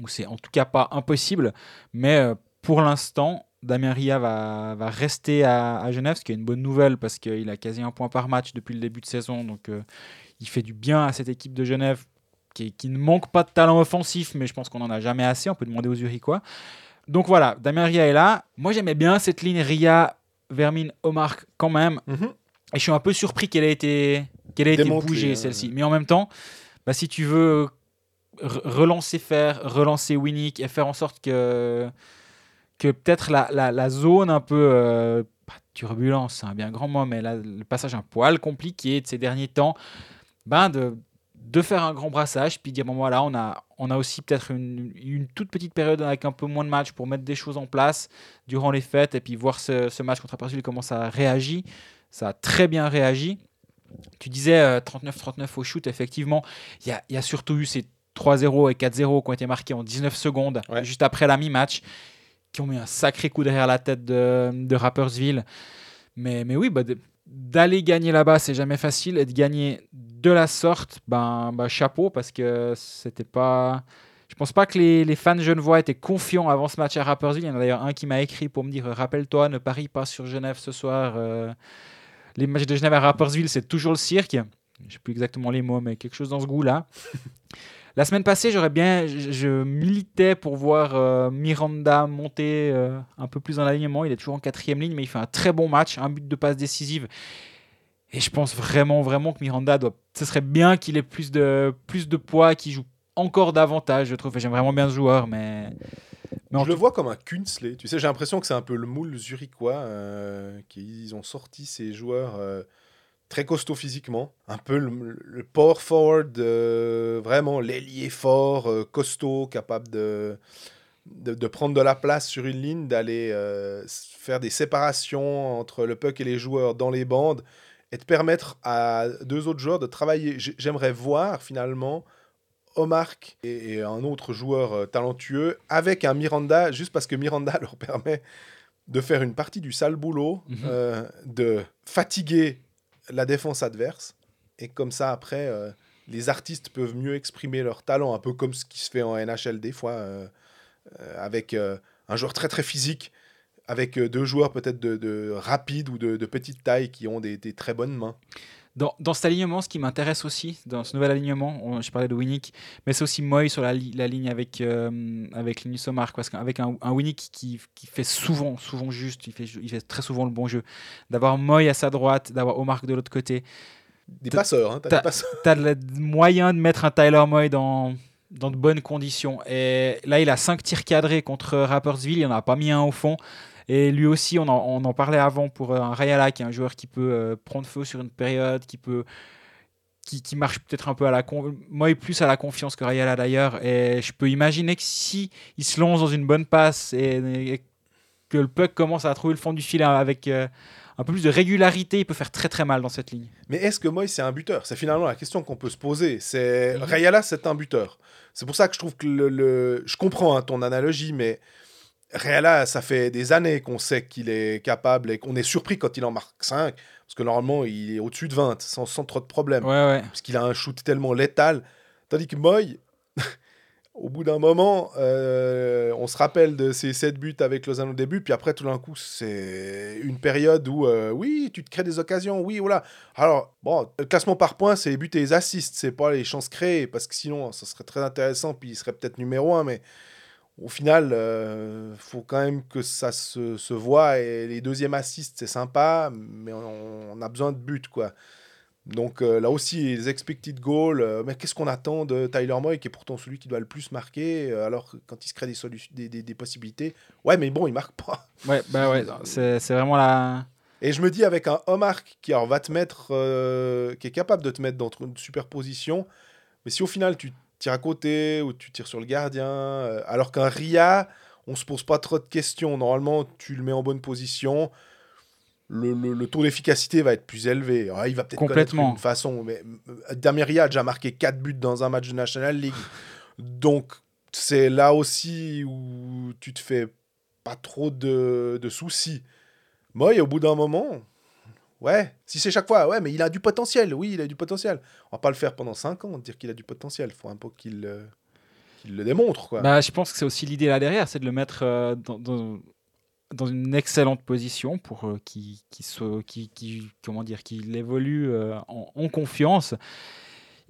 S3: ou c'est en tout cas pas impossible, mais euh, pour l'instant, Damien Ria va, rester à, à Genève, ce qui est une bonne nouvelle parce qu'il a quasi un point par match depuis le début de saison, donc euh, il fait du bien à cette équipe de Genève qui, qui ne manque pas de talent offensif, mais je pense qu'on n'en a jamais assez, on peut demander aux Zurichois. Donc voilà, Damien Ria est là. Moi j'aimais bien cette ligne Ria, Vermin, Omar quand même.
S2: Mhm.
S3: Et je suis un peu surpris qu'elle ait été, qu'elle ait été bougée, celle-ci. Mais en même temps, bah, si tu veux re- relancer Fer, relancer Winnick et faire en sorte que, que peut-être la, la- la zone un peu euh, pas turbulence, c'est un bien grand mot, mais là, le passage un poil compliqué de ces derniers temps, ben de, de faire un grand brassage, puis dire bon voilà, on a, on a aussi peut-être une, une toute petite période avec un peu moins de matchs pour mettre des choses en place durant les fêtes et puis voir ce, ce match contre Persil comment ça réagit. Ça a très bien réagi. Tu disais euh, 39-39 au shoot, effectivement, il y y a surtout eu ces 3-0 et 4-0 qui ont été marqués en 19 secondes,
S2: Ouais.
S3: juste après la mi-match, qui ont mis un sacré coup derrière la tête de, de Rappersville. Mais, mais oui, bah, de- d'aller gagner là-bas, c'est jamais facile. Et de gagner de la sorte, ben, bah, chapeau, parce que c'était pas. Je pense pas que les, les fans genevois étaient confiants avant ce match à Rappersville. Il y en a d'ailleurs un qui m'a écrit pour me dire Rappelle-toi, ne parie pas sur Genève ce soir. euh, les matchs de Genève à Rappersville, c'est toujours le cirque. Je sais plus exactement les mots, mais quelque chose dans ce goût-là. La semaine passée, j'aurais bien, je, je militais pour voir euh, Miranda monter euh, un peu plus dans l'alignement. Il est toujours en quatrième ligne, mais il fait un très bon match, un but de passe décisive. Et je pense vraiment, vraiment que Miranda doit. Ce serait bien qu'il ait plus de, plus de poids, qu'il joue encore davantage. Je trouve. J'aime vraiment bien ce joueur, mais. mais
S2: Je le vois comme un Kunsley. Tu sais, j'ai l'impression que c'est un peu le moule zurichois. Euh, qu'ils ont sorti ces joueurs très costauds physiquement. Un peu le, le power forward, euh, vraiment l'ailier fort, euh, costaud, capable de, de, de prendre de la place sur une ligne, d'aller euh, faire des séparations entre le puck et les joueurs dans les bandes et de permettre à deux autres joueurs de travailler. J'ai- J'aimerais voir finalement Omark et, et un autre joueur talentueux avec un Miranda, juste parce que Miranda leur permet de faire une partie du sale boulot,
S3: Mhm.
S2: euh, de fatiguer la défense adverse. Et comme ça, après, euh, les artistes peuvent mieux exprimer leur talent, un peu comme ce qui se fait en NHL des fois, euh, euh, avec un joueur très très physique, avec deux joueurs peut-être de, de rapides ou de, petite taille qui ont des très bonnes mains.
S3: Dans, dans cet alignement, ce qui m'intéresse aussi, dans ce nouvel alignement, on- je parlais de Winnick, mais c'est aussi Moy sur la, li- la ligne avec, euh, avec Linus Omar, parce qu'avec un, un Winnick qui, qui fait souvent, souvent juste, il fait, il fait très souvent le bon jeu, d'avoir Moy à sa droite, d'avoir Omar de l'autre côté,
S2: Des passeurs, hein, t'as
S3: t'as- le moyen de mettre un Tyler Moy dans, dans de bonnes conditions. Et là, il a 5 tirs cadrés contre Rappersville, il n'en a pas mis un au fond. Et lui aussi, on en, on en parlait avant pour euh, un Rayala, qui est un joueur qui peut euh, prendre feu sur une période, qui peut qui, qui marche peut-être un peu à la con... Moy plus à la confiance que Rayala d'ailleurs. Et je peux imaginer que si il se lance dans une bonne passe et, et que le puck commence à trouver le fond du filet avec euh, un peu plus de régularité, il peut faire très très mal dans cette ligne.
S2: Mais est-ce que Moy, c'est un buteur? C'est finalement la question qu'on peut se poser. C'est
S3: Mhm.
S2: Rayala, c'est un buteur. C'est pour ça que je trouve que le... le- Je comprends hein, ton analogie, mais Rayala, ça fait des années qu'on sait qu'il est capable et qu'on est surpris quand il en marque 5, parce que normalement, il est au-dessus de 20, sans, sans trop de problèmes.
S3: Ouais, ouais.
S2: parce qu'il a un shoot tellement létal. Tandis que Moy, au bout d'un moment, euh, on se rappelle de ses 7 buts avec Lausanne au début, puis après, tout d'un coup, c'est une période où, euh, oui, tu te crées des occasions, oui, voilà. Alors, bon, le classement par points, c'est les buts et les assists, c'est pas les chances créées, parce que sinon, ça serait très intéressant, puis il serait peut-être numéro 1, mais au final, il faut quand même que ça se, se voit, et les deuxièmes assists, c'est sympa, mais on, on a besoin de buts, quoi. Donc euh, là aussi, les expected goals, euh, mais qu'est-ce qu'on attend de Tyler Moy, qui est pourtant celui qui doit le plus marquer, euh, alors quand il se crée des, des, des- des possibilités, ouais, mais bon, il marque pas.
S3: Ouais, bah ouais, c'est c'est vraiment la.
S2: Et je me dis, avec un Omar qui alors, va te mettre, euh, qui est capable de te mettre dans une superposition, mais si au final tu tires à côté ou tu tires sur le gardien, euh, alors qu'un Ria, on se pose pas trop de questions. Normalement, tu le mets en bonne position. le, le- le taux d'efficacité va être plus élevé. Ah, il va peut-être
S3: Complètement.
S2: une façon. Mais euh, Damir Riyad a marqué 4 buts dans un match de National League. Donc, c'est là aussi où tu te fais pas trop de, de soucis. Moi, au bout d'un moment, ouais, si c'est chaque fois, ouais, mais il a du potentiel. Oui, il a du potentiel. On va pas le faire pendant 5 ans, dire qu'il a du potentiel. Faut un peu qu'il euh, le démontre.
S3: Bah, je pense que c'est aussi l'idée là derrière, c'est de le mettre euh, dans, dans, une excellente position pour euh, qu'il qu'il- comment dire, qu'il évolue en, en confiance.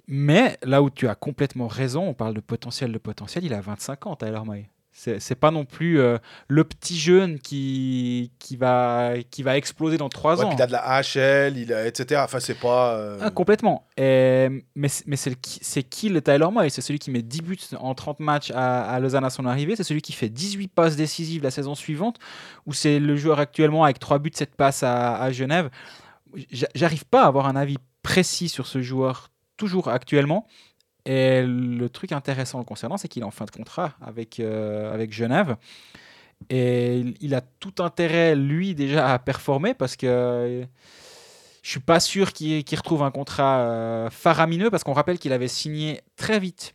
S3: Mais là où tu as complètement raison, on parle de potentiel, de potentiel, il a 25 ans, Tyler May. C'est pas non plus euh, le petit jeune qui, qui, va, qui va exploser dans 3
S2: Ouais,
S3: ans.
S2: puis il a de la AHL, il a, etc. Enfin, c'est pas. euh,
S3: Ah, complètement. Et- mais mais c'est qui- le Tyler Moy? C'est celui qui met 10 buts en 30 matchs à, à Lausanne à son arrivée. C'est celui qui fait 18 passes décisives la saison suivante. Ou c'est le joueur actuellement avec 3 buts, 7 passes à, à Genève? J'a- J'arrive pas à avoir un avis précis sur ce joueur toujours actuellement. Et le truc intéressant concernant, c'est qu'il est en fin de contrat avec, euh, avec Genève. Et il- a tout intérêt, lui, déjà, à performer parce que je suis pas sûr qu'il qu'il retrouve un contrat euh, faramineux parce qu'on rappelle qu'il avait signé très vite.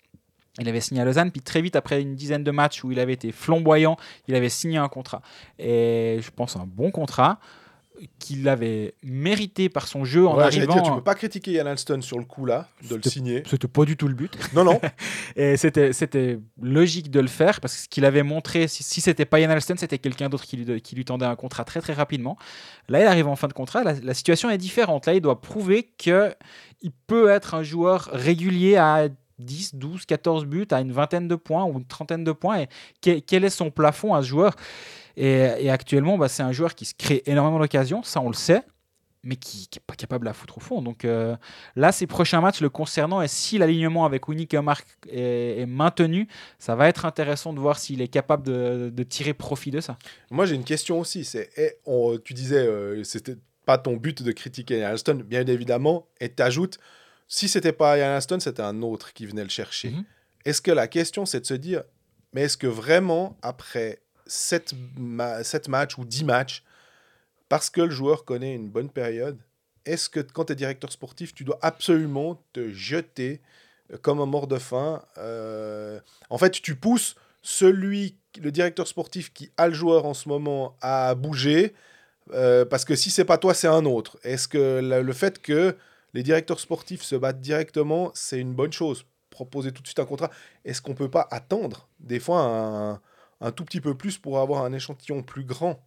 S3: Il avait signé à Lausanne, puis très vite, après une dizaine de matchs où il avait été flamboyant, il avait signé un contrat. Et je pense un bon contrat qu'il avait mérité par son jeu en
S2: ouais,
S3: arrivant.
S2: dire, tu peux pas critiquer Ian Alston sur le coup là, de le signer.
S3: C'était pas du tout le but.
S2: Non, non.
S3: Et c'était, c'était logique de le faire parce que ce qu'il avait montré, si, si c'était pas Ian Alston, c'était quelqu'un d'autre qui lui, qui lui tendait un contrat très très rapidement. Là, il arrive en fin de contrat, la, la situation est différente. Là, il doit prouver que il peut être un joueur régulier à 10, 12, 14 buts, à une vingtaine de points ou une trentaine de points. Et quel, quel est son plafond à ce joueur? Et, et actuellement, bah, c'est un joueur qui se crée énormément d'occasions, ça on le sait, mais qui n'est pas capable de la foutre au fond. Donc euh, là, ces prochains matchs le concernant, et si l'alignement avec Winnie Mark est, est maintenu, ça va être intéressant de voir s'il est capable de, de tirer profit de ça.
S2: Moi, j'ai une question aussi. C'est, on- tu disais, euh, c'était pas ton but de critiquer Alston, bien évidemment, et t'ajoutes, si c'était pas Alston, c'était un autre qui venait le chercher.
S3: Mhm.
S2: Est-ce que la question, c'est de se dire, mais est-ce que vraiment, après 7, matchs ou 10 matchs, parce que le joueur connaît une bonne période, est-ce que quand tu es directeur sportif, tu dois absolument te jeter euh, comme un mort de faim euh, En fait, tu pousses celui, le directeur sportif qui a le joueur en ce moment à bouger, euh, parce que si c'est pas toi, c'est un autre. Est-ce que le, fait que les directeurs sportifs se battent directement, c'est une bonne chose? Proposer tout de suite un contrat, est-ce qu'on peut pas attendre des fois un, un tout petit peu plus pour avoir un échantillon plus grand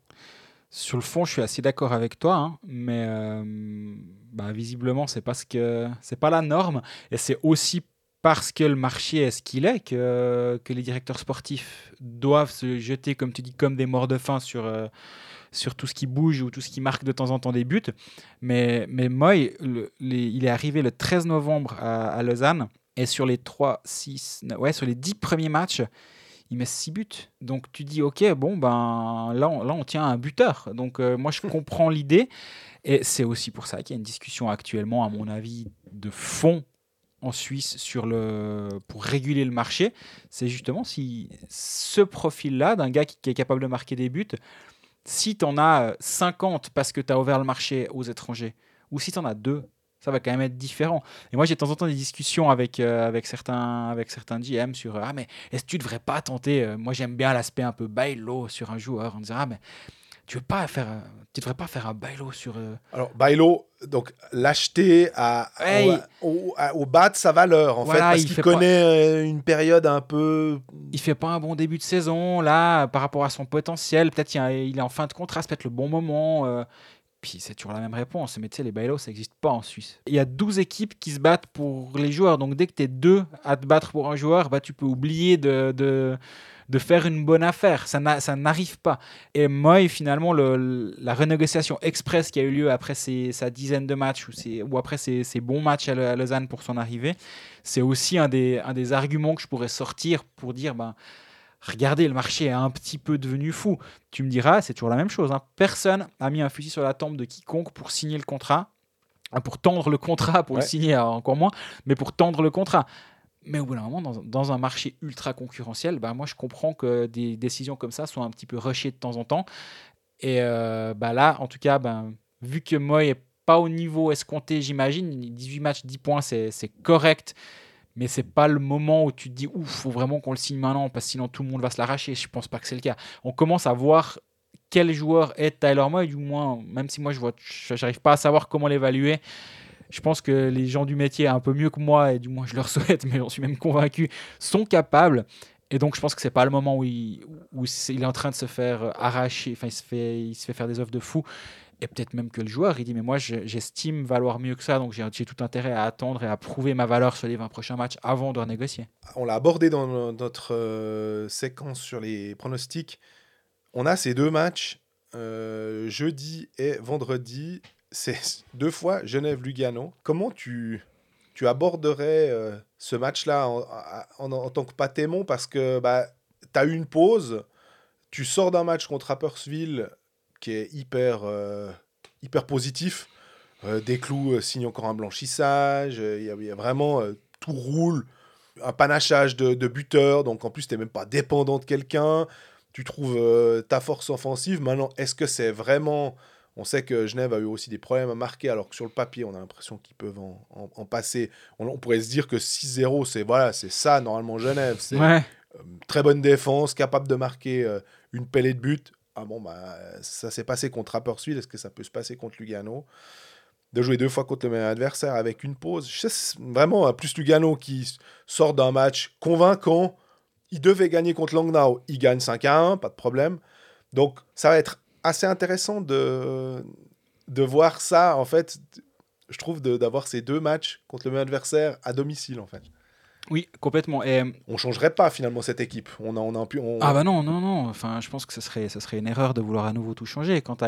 S3: Sur le fond, je suis assez d'accord avec toi, hein, mais euh, bah, visiblement, c'est parce que c'est pas la norme, et c'est aussi parce que le marché est ce qu'il est que, que les directeurs sportifs doivent se jeter, comme tu dis, comme des morts de faim sur, euh, sur tout ce qui bouge ou tout ce qui marque de temps en temps des buts. Mais, mais Moy, il est arrivé le 13 novembre à, Lausanne, et sur les 3, 6, ouais, sur les 10 premiers matchs, il met 6 buts. Donc tu dis, ok, bon, ben là, on, là, on tient un buteur. Donc euh, moi, je comprends l'idée. Et c'est aussi pour ça qu'il y a une discussion actuellement, à mon avis, de fond en Suisse sur le, pour réguler le marché. C'est justement si ce profil-là, d'un gars qui, qui est capable de marquer des buts, si tu en as 50 parce que tu as ouvert le marché aux étrangers, ou si tu en as deux, ça va quand même être différent. Et moi, j'ai de temps en temps des discussions avec, euh, avec, certains, avec certains GM sur Ah, mais est-ce que tu devrais pas tenter euh, Moi, j'aime bien l'aspect un peu bailo sur un joueur en disant Ah, mais tu veux pas faire, tu devrais pas faire un bailo sur. euh,
S2: Alors, Bailo, donc l'acheter à, au, au- bas de sa valeur, en
S3: Voilà,
S2: fait, parce
S3: il
S2: qu'il connaît une période un peu.
S3: il fait pas un bon début de saison là par rapport à son potentiel. Peut-être il, il est en fin de contrat, c'est peut-être le bon moment. euh, puis c'est toujours la même réponse. Mais tu sais, les bailos, ça n'existe pas en Suisse. Il y a 12 équipes qui se battent pour les joueurs. Donc dès que tu es deux à te battre pour un joueur, bah, tu peux oublier de, de, faire une bonne affaire. Ça n'a- ça n'arrive pas. Et moi, finalement, le- la renégociation express qui a eu lieu après sa dizaine de matchs ou, après ses, bons matchs à, La- à Lausanne pour son arrivée, c'est aussi un des, un des arguments que je pourrais sortir pour dire ben, regardez, le marché est un petit peu devenu fou. Tu me diras, c'est toujours la même chose. hein. Personne n'a mis un fusil sur la tempe de quiconque pour signer le contrat, hein, pour tendre le contrat, pour le signer euh, encore moins, mais pour tendre le contrat. Mais au bout d'un moment, dans, dans un marché ultra concurrentiel, bah, moi je comprends que des décisions comme ça soient un petit peu rushées de temps en temps. Et euh, bah là, en tout cas, ben, vu que Moy est pas au niveau escompté, j'imagine, 18 matchs, 10 points, c'est correct. Mais c'est pas le moment où tu te dis ouf, faut vraiment qu'on le signe maintenant parce que sinon tout le monde va se l'arracher. Je pense pas que c'est le cas. On commence à voir quel joueur est Tyler Moy, du moins, même si moi je vois, j'arrive pas à savoir comment l'évaluer. Je pense que les gens du métier, un peu mieux que moi, et du moins je leur souhaite, mais j'en suis même convaincu, sont capables. Et donc je pense que c'est pas le moment où il, où c'est- il est en train de se faire arracher, enfin il se fait, il se fait faire des offres de fou. Et peut-être même que le joueur, il dit, mais moi je- j'estime valoir mieux que ça, donc j'ai tout intérêt à attendre et à prouver ma valeur sur les 20 prochains matchs avant de renégocier.
S2: On l'a abordé dans no- notre euh, séquence sur les pronostics. On a ces deux matchs, euh, jeudi et vendredi. C'est deux fois Genève-Lugano. Comment tu, tu aborderais euh, ce match-là en, en- tant que Patémon Parce que bah, tu as eu une pause, tu sors d'un match contre Rapperswil qui est hyper, euh, hyper positif. Euh, des clous euh, signent encore un blanchissage. Il y, a- il y a vraiment tout roule. Un panachage de, de buteurs. Donc en plus, tu n'es même pas dépendant de quelqu'un. Tu trouves ta force offensive. Maintenant, est-ce que c'est vraiment. On sait que Genève a eu aussi des problèmes à marquer, alors que sur le papier, on a l'impression qu'ils peuvent en, en- en passer. On, on pourrait se dire que 6-0, c'est voilà, c'est ça, normalement, Genève. C'est
S3: Ouais.
S2: euh, très bonne défense, capable de marquer euh, une pellée de but. Ah bon, bah, ça s'est passé contre Rapperswil. Est-ce que ça peut se passer contre Lugano? De jouer deux fois contre le même adversaire avec une pause. Vraiment, plus Lugano qui sort d'un match convaincant. Il devait gagner contre Langnau. Il gagne 5 à 1, pas de problème. Donc, ça va être assez intéressant de, de voir ça, en fait. Je trouve d'avoir ces deux matchs contre le même adversaire à domicile, en fait.
S3: Oui, complètement. Et,
S2: On changerait pas finalement cette équipe. On a, on a un pu- on-
S3: Ah bah non, non, non. Enfin, je pense que ce serait, ce serait une erreur de vouloir à nouveau tout changer. Quand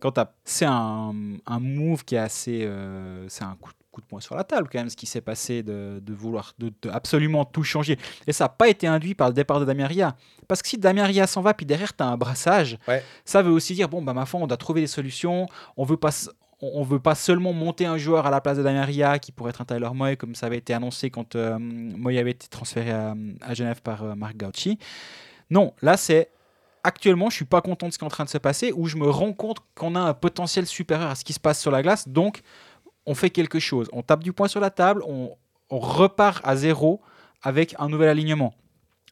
S3: quand c'est un, un move qui est assez, euh, c'est un coup, coup de poing sur la table quand même, ce qui s'est passé de, de vouloir de, de absolument tout changer. Et ça n'a pas été induit par le départ de Damien Ria. Parce que si Damien Ria s'en va, puis derrière t'as un brassage,
S2: Ouais.
S3: ça veut aussi dire bon bah ma foi, on doit trouver des solutions. On veut pas. On on veut pas seulement monter un joueur à la place de Damien Ria qui pourrait être un Tyler Moy comme ça avait été annoncé quand euh, Moy avait été transféré à, Genève par euh, Marc Gauchi. Non, là c'est actuellement je suis pas content de ce qui est en train de se passer où je me rends compte qu'on a un potentiel supérieur à ce qui se passe sur la glace. Donc on fait quelque chose, on tape du poing sur la table, on repart à zéro avec un nouvel alignement.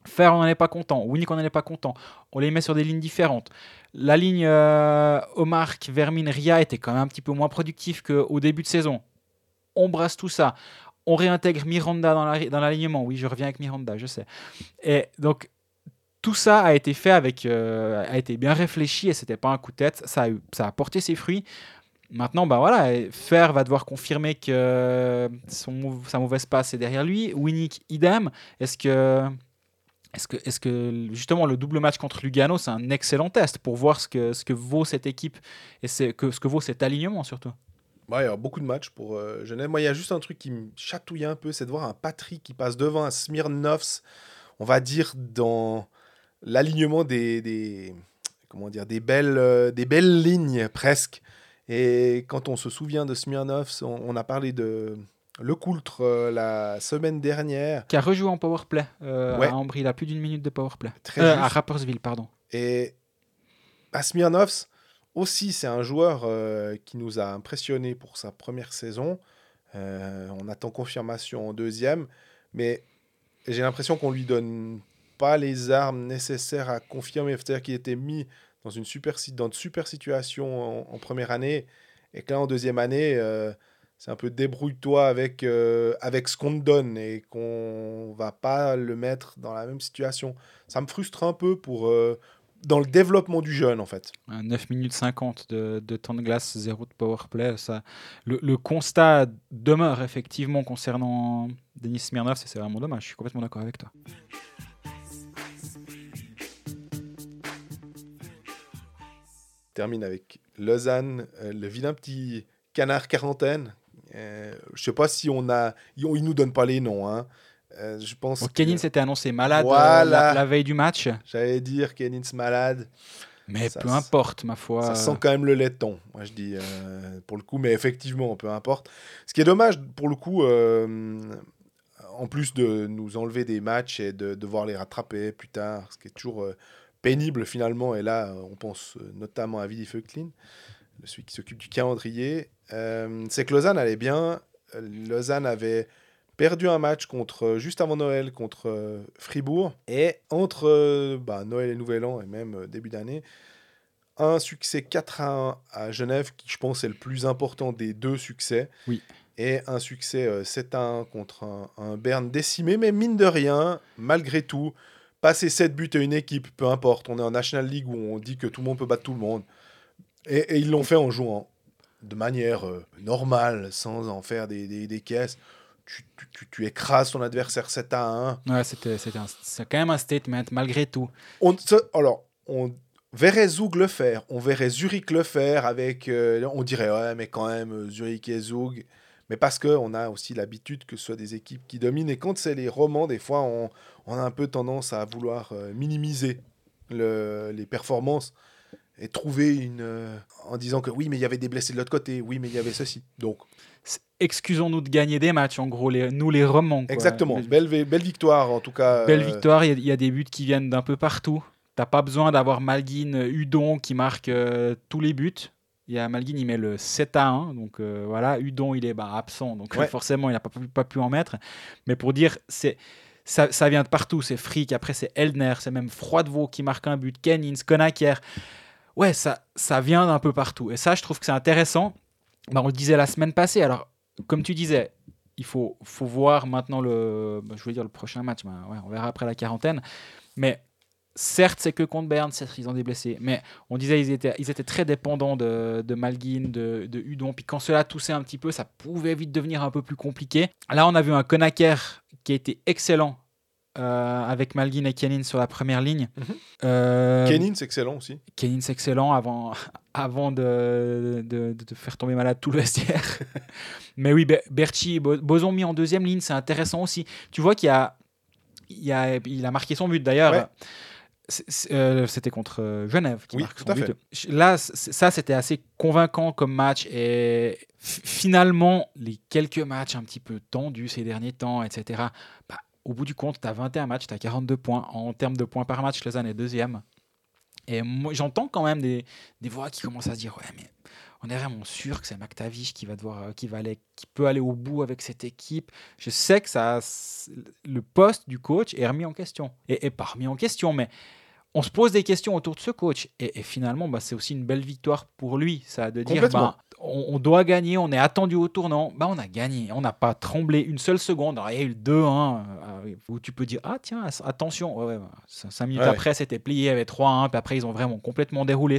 S3: Faire, on n'en est pas content. Winnick, on n'en est pas content. On les met sur des lignes différentes. La ligne euh, Omar, Vermin, Ria était quand même un petit peu moins productif qu'au début de saison. On brasse tout ça. On réintègre Miranda dans la- dans l'alignement. oui, je reviens avec Miranda, je sais. Et donc, tout ça a été fait avec, euh, a été bien réfléchi et c'était pas un coup de tête. Ça a, porté ses fruits. Maintenant, bah voilà, Fer va devoir confirmer que mou- sa mauvaise passe est derrière lui. Winnick, idem. Est-ce que, est-ce que, est-ce que justement le double match contre Lugano, c'est un excellent test pour voir ce que, ce que vaut cette équipe et c'est, que, ce que vaut cet alignement surtout?
S2: Il y a beaucoup de matchs pour euh, Genève. Moi, il y a juste un truc qui me chatouille un peu, c'est de voir un Patrick qui passe devant un Smirnovs, on va dire, dans l'alignement des, des, comment dire, des, belles, euh, des belles lignes presque. Et quand on se souvient de Smirnovs, on a parlé de Le Coultre euh, la semaine dernière.
S3: Qui a rejoué en powerplay euh,
S2: Ouais.
S3: à Ambry. Il a plus d'une minute de powerplay.
S2: Très
S3: Euh, à Rappersville, pardon.
S2: Et à Smirnovs, aussi, c'est un joueur euh, qui nous a impressionné pour sa première saison. On attend confirmation en deuxième, mais j'ai l'impression qu'on lui donne pas les armes nécessaires à confirmer. C'est-à-dire qu'il était mis dans une super, dans de super situations en, en première année, et que là, en deuxième année, euh, c'est un peu débrouille-toi avec, euh, avec ce qu'on te donne et qu'on va pas le mettre dans la même situation. Ça me frustre un peu pour, euh, dans le développement du jeune, en fait.
S3: Un 9 minutes 50 de, de temps de glace, zéro de powerplay. Ça, le, le constat demeure effectivement concernant Denis Smirnov, c'est vraiment dommage. Je suis complètement d'accord avec toi.
S2: termine avec Lausanne, euh, le vilain petit canard quarantaine. Euh, je sais pas si on a. Ils, ils nous donnent pas les noms. Hein. Euh, je pense.
S3: Bon,
S2: que-
S3: s'était annoncé malade euh, la, la veille du match,
S2: J'allais dire Kenins malade.
S3: mais
S2: Ça
S3: peu importe, ma foi.
S2: Ça sent quand même le laiton, moi je dis, euh, pour le coup, mais effectivement, peu importe. Ce qui est dommage, pour le coup, en plus de nous enlever des matchs et de devoir les rattraper plus tard, ce qui est toujours pénible finalement, et là, on pense notamment à Willy Feucklin, celui qui s'occupe du calendrier, euh, c'est que Lausanne allait bien. Lausanne avait perdu un match contre, juste avant Noël contre euh, Fribourg. Et entre euh, bah, Noël et Nouvel An, et même euh, début d'année, un succès 4 à 1 à Genève, qui je pense est le plus important des deux succès.
S3: Oui.
S2: Et un succès euh, 7 à 1 contre un, un Berne décimé. Mais mine de rien, malgré tout, passer 7 buts à une équipe, peu importe. On est en National League où on dit que tout le monde peut battre tout le monde. Et, et ils l'ont fait en jouant de manière euh, normale, sans en faire des, des- des caisses. Tu, tu- tu- écrases ton adversaire 7 à 1.
S3: Ouais, c'était, c'est quand même un statement, malgré tout.
S2: On, alors, on verrait Zug le faire, on verrait Zurich le faire avec. euh, on dirait, ouais, mais quand même, euh, Zurich et Zug. Mais parce qu'on a aussi l'habitude que ce soit des équipes qui dominent. Et quand c'est les romans, des fois, on, on a un peu tendance à vouloir minimiser le- les performances et trouver une. euh, en disant que oui, mais il y avait des blessés de l'autre côté, oui, mais il y avait ceci. Donc,
S3: Excusons-nous de gagner des matchs, en gros, les, nous les romans. quoi.
S2: exactement. Belle, belle victoire, en tout cas.
S3: Belle
S2: euh,
S3: victoire, il y a- il y, a des buts qui viennent d'un peu partout. T'as pas besoin d'avoir Malguin, Udon qui marque euh, tous les buts. Il y a Malguin, il met le 7 à 1. Donc euh, voilà, Udon, il est bah, absent. Donc
S2: Ouais.
S3: forcément, il n'a pas, pu- pas pu en mettre. Mais pour dire, c'est. Ça, ça vient de partout, c'est Frick, après c'est Eldner, c'est même Froidevaux qui marque un but, Kennins, Konaker. Ouais, ça, ça vient d'un peu partout. Et ça, je trouve que c'est intéressant. Bah, on le disait la semaine passée. Alors, comme tu disais, il faut, faut voir maintenant le, bah, je voulais dire le prochain match, ouais, on verra après la quarantaine. Mais certes, c'est que contre Berne, ils ont des blessés. Mais on disait ils étaient, ils étaient très dépendants de, de Malguin, de, de Udon. Puis quand cela toussait un petit peu, ça pouvait vite devenir un peu plus compliqué. Là, on a vu un Konaker qui a été excellent euh, avec Malguin et Kenin sur la première ligne. Euh,
S2: Kenin, c'est excellent aussi.
S3: Kenin, c'est excellent avant, avant de, de, de faire tomber malade tout le vestiaire. Mais oui, Ber- Berchi et Bo- Boson mis en deuxième ligne, c'est intéressant aussi. Tu vois qu'il a, il, a, il a marqué son but d'ailleurs.
S2: Ouais.
S3: C'est- c'est, euh, C'était contre Genève qui
S2: Oui,
S3: marque
S2: tout
S3: son
S2: à
S3: but. Là, c- ça, c'était assez convaincant comme match. Et finalement, les quelques matchs un petit peu tendus ces derniers temps, etc., bah, au bout du compte, tu as 21 matchs, tu as 42 points. En termes de points par match, Lausanne est deuxième. Et j'entends quand même des, des voix qui commencent à se dire Ouais, mais on est vraiment sûr que c'est McTavish qui va devoir, euh, qui va aller, qui peut aller au bout avec cette équipe. Je sais que ça, le poste du coach est remis en question. Et, et pas remis en question, mais on se pose des questions autour de ce coach. Et, et finalement, bah, c'est aussi une belle victoire pour lui, ça, de dire bah, on, on doit gagner, on est attendu au tournant. Bah, on a gagné, on n'a pas tremblé une seule seconde. Alors, il y a eu le 2-1 euh, où tu peux dire Ah, tiens, attention. Ouais, ouais, ouais. Cin- Cinq minutes
S2: Ouais.
S3: après, c'était plié, il y avait 3-1. Puis après, ils ont vraiment complètement déroulé.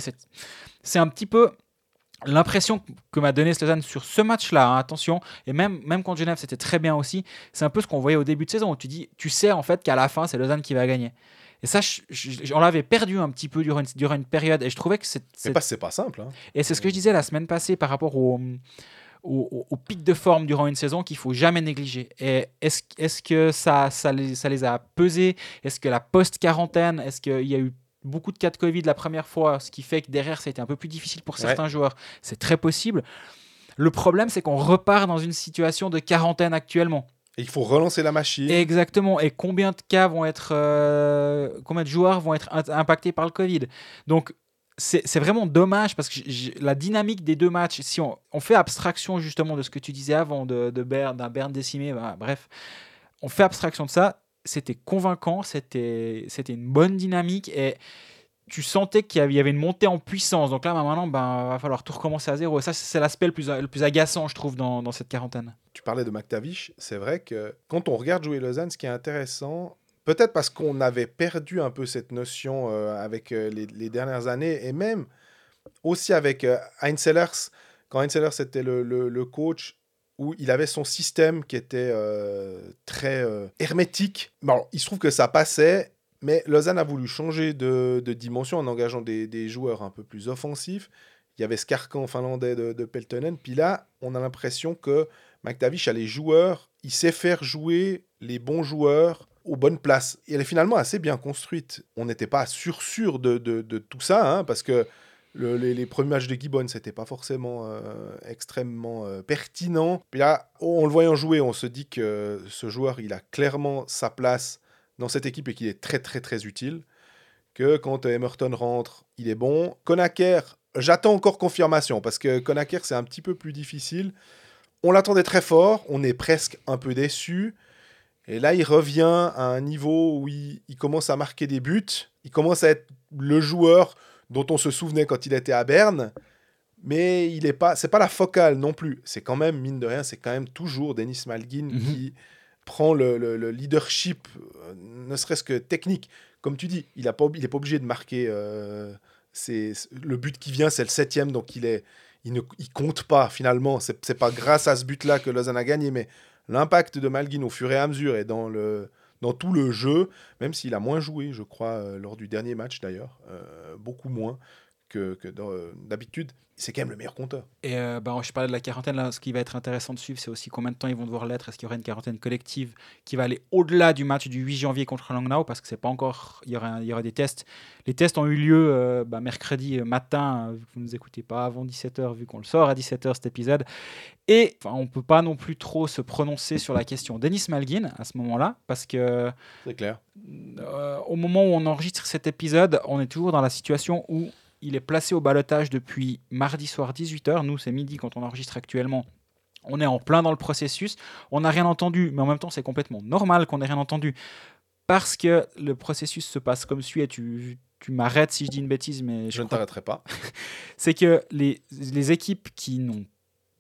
S3: C'est un petit peu l'impression que m'a donné Lausanne sur ce match-là, hein, attention, et même, même contre Genève, c'était très bien aussi. C'est un peu ce qu'on voyait au début de saison, où tu dis, tu sais en fait qu'à la fin, c'est Lausanne qui va gagner. Et ça, je- je- on l'avait perdu un petit peu durant une, durant une période, et je trouvais que c'est. C'est-
S2: pas, pas simple. hein.
S3: Et c'est ce que je disais la semaine passée par rapport au, au, au- au pic de forme durant une saison qu'il faut jamais négliger. Et est-ce est que ça, ça, les, ça les a pesés? Est-ce que la post-quarantaine, est-ce qu'il y a eu beaucoup de cas de Covid la première fois, ce qui fait que derrière, ça a été un peu plus difficile pour certains joueurs? C'est très possible. Le problème, c'est qu'on repart dans une situation de quarantaine actuellement.
S2: Et il faut relancer la machine.
S3: Exactement. Et combien de cas vont être, euh, combien de joueurs vont être impactés par le Covid? Donc c'est vraiment dommage parce que la dynamique des deux matchs, si on, fait abstraction justement de ce que tu disais avant de, de Berne, d'un Berne décimé, bah, bref, on fait abstraction de ça. C'était convaincant, c'était une bonne dynamique et tu sentais qu'il y avait- une montée en puissance. Donc là, bah, maintenant, ben, va falloir tout recommencer à zéro. Et ça, c'est l'aspect le plus, agaçant, je trouve, dans, cette quarantaine.
S2: Tu parlais de McTavish. C'est vrai que quand on regarde jouer Lausanne, ce qui est intéressant, peut-être parce qu'on avait perdu un peu cette notion euh, avec euh, les, dernières années, et même aussi avec euh, Heinz Sellers, quand Heinz Sellers était le, coach, où il avait son système qui était euh, très hermétique. Bon, il se trouve que ça passait, mais Lausanne a voulu changer de, de dimension en engageant des, des joueurs un peu plus offensifs. Il y avait Skarkan finlandais de, Peltonen. Puis là, on a l'impression que McTavish a les joueurs, il sait faire jouer les bons joueurs aux bonnes places. Et elle est finalement assez bien construite. On n'était pas sûr sûr de, de- tout ça, hein, parce que le- les, premiers matchs de Gibbon, c'était pas forcément euh, extrêmement euh, pertinent. Puis là, on le voyant jouer, on se dit que ce joueur, il a clairement sa place dans cette équipe et qu'il est très très très utile. Que quand Emerton rentre, il est bon. Konaker, J'attends encore confirmation parce que Conacher, c'est un petit peu plus difficile. On l'attendait très fort, on est presque un peu déçu. Et là, il revient à un niveau où il, il commence à marquer des buts. Il commence à être le joueur dont on se souvenait quand il était à Berne. Mais il est pas, c'est pas la focale non plus. C'est quand même, mine de rien, c'est quand même toujours Denis Malgin
S3: Mhm.
S2: qui prend le, le- le leadership, euh, ne serait-ce que technique. Comme tu dis, il n'est pas, obligé de marquer. euh, c'est, le but qui vient, c'est le septième, donc il, ne compte pas finalement. C'est, c'est pas grâce à ce but-là que Lausanne a gagné, mais l'impact de Malgin au fur et à mesure et dans, tout le jeu, même s'il a moins joué, je crois, euh, lors du dernier match d'ailleurs, beaucoup moins que, euh, d'habitude, c'est quand même le meilleur compteur.
S3: Et euh, bah, je parlais de la quarantaine, là, ce qui va être intéressant de suivre, c'est aussi combien de temps ils vont devoir l'être. Est-ce qu'il y aura une quarantaine collective qui va aller au-delà du match du 8 janvier contre Langnau? Parce que c'est pas encore. Il y, aura, il y aura des tests. Les tests ont eu lieu euh, bah, mercredi matin, euh, vu que vous ne nous écoutez pas avant 17h, vu qu'on le sort à 17h cet épisode. Et enfin, on ne peut pas non plus trop se prononcer sur la question Denis Malgin à ce moment-là, parce que
S2: C'est clair.
S3: euh, au moment où on enregistre cet épisode, on est toujours dans la situation où il est placé au balotage depuis mardi soir 18h. Nous, c'est midi quand on enregistre actuellement. On est en plein dans le processus. On n'a rien entendu, mais en même temps, c'est complètement normal qu'on n'ait rien entendu parce que le processus se passe comme suit. Et tu, tu m'arrêtes si je dis une bêtise, mais
S2: Je,
S3: je
S2: ne
S3: crois
S2: t'arrêterai pas.
S3: c'est que les, les équipes qui n'ont.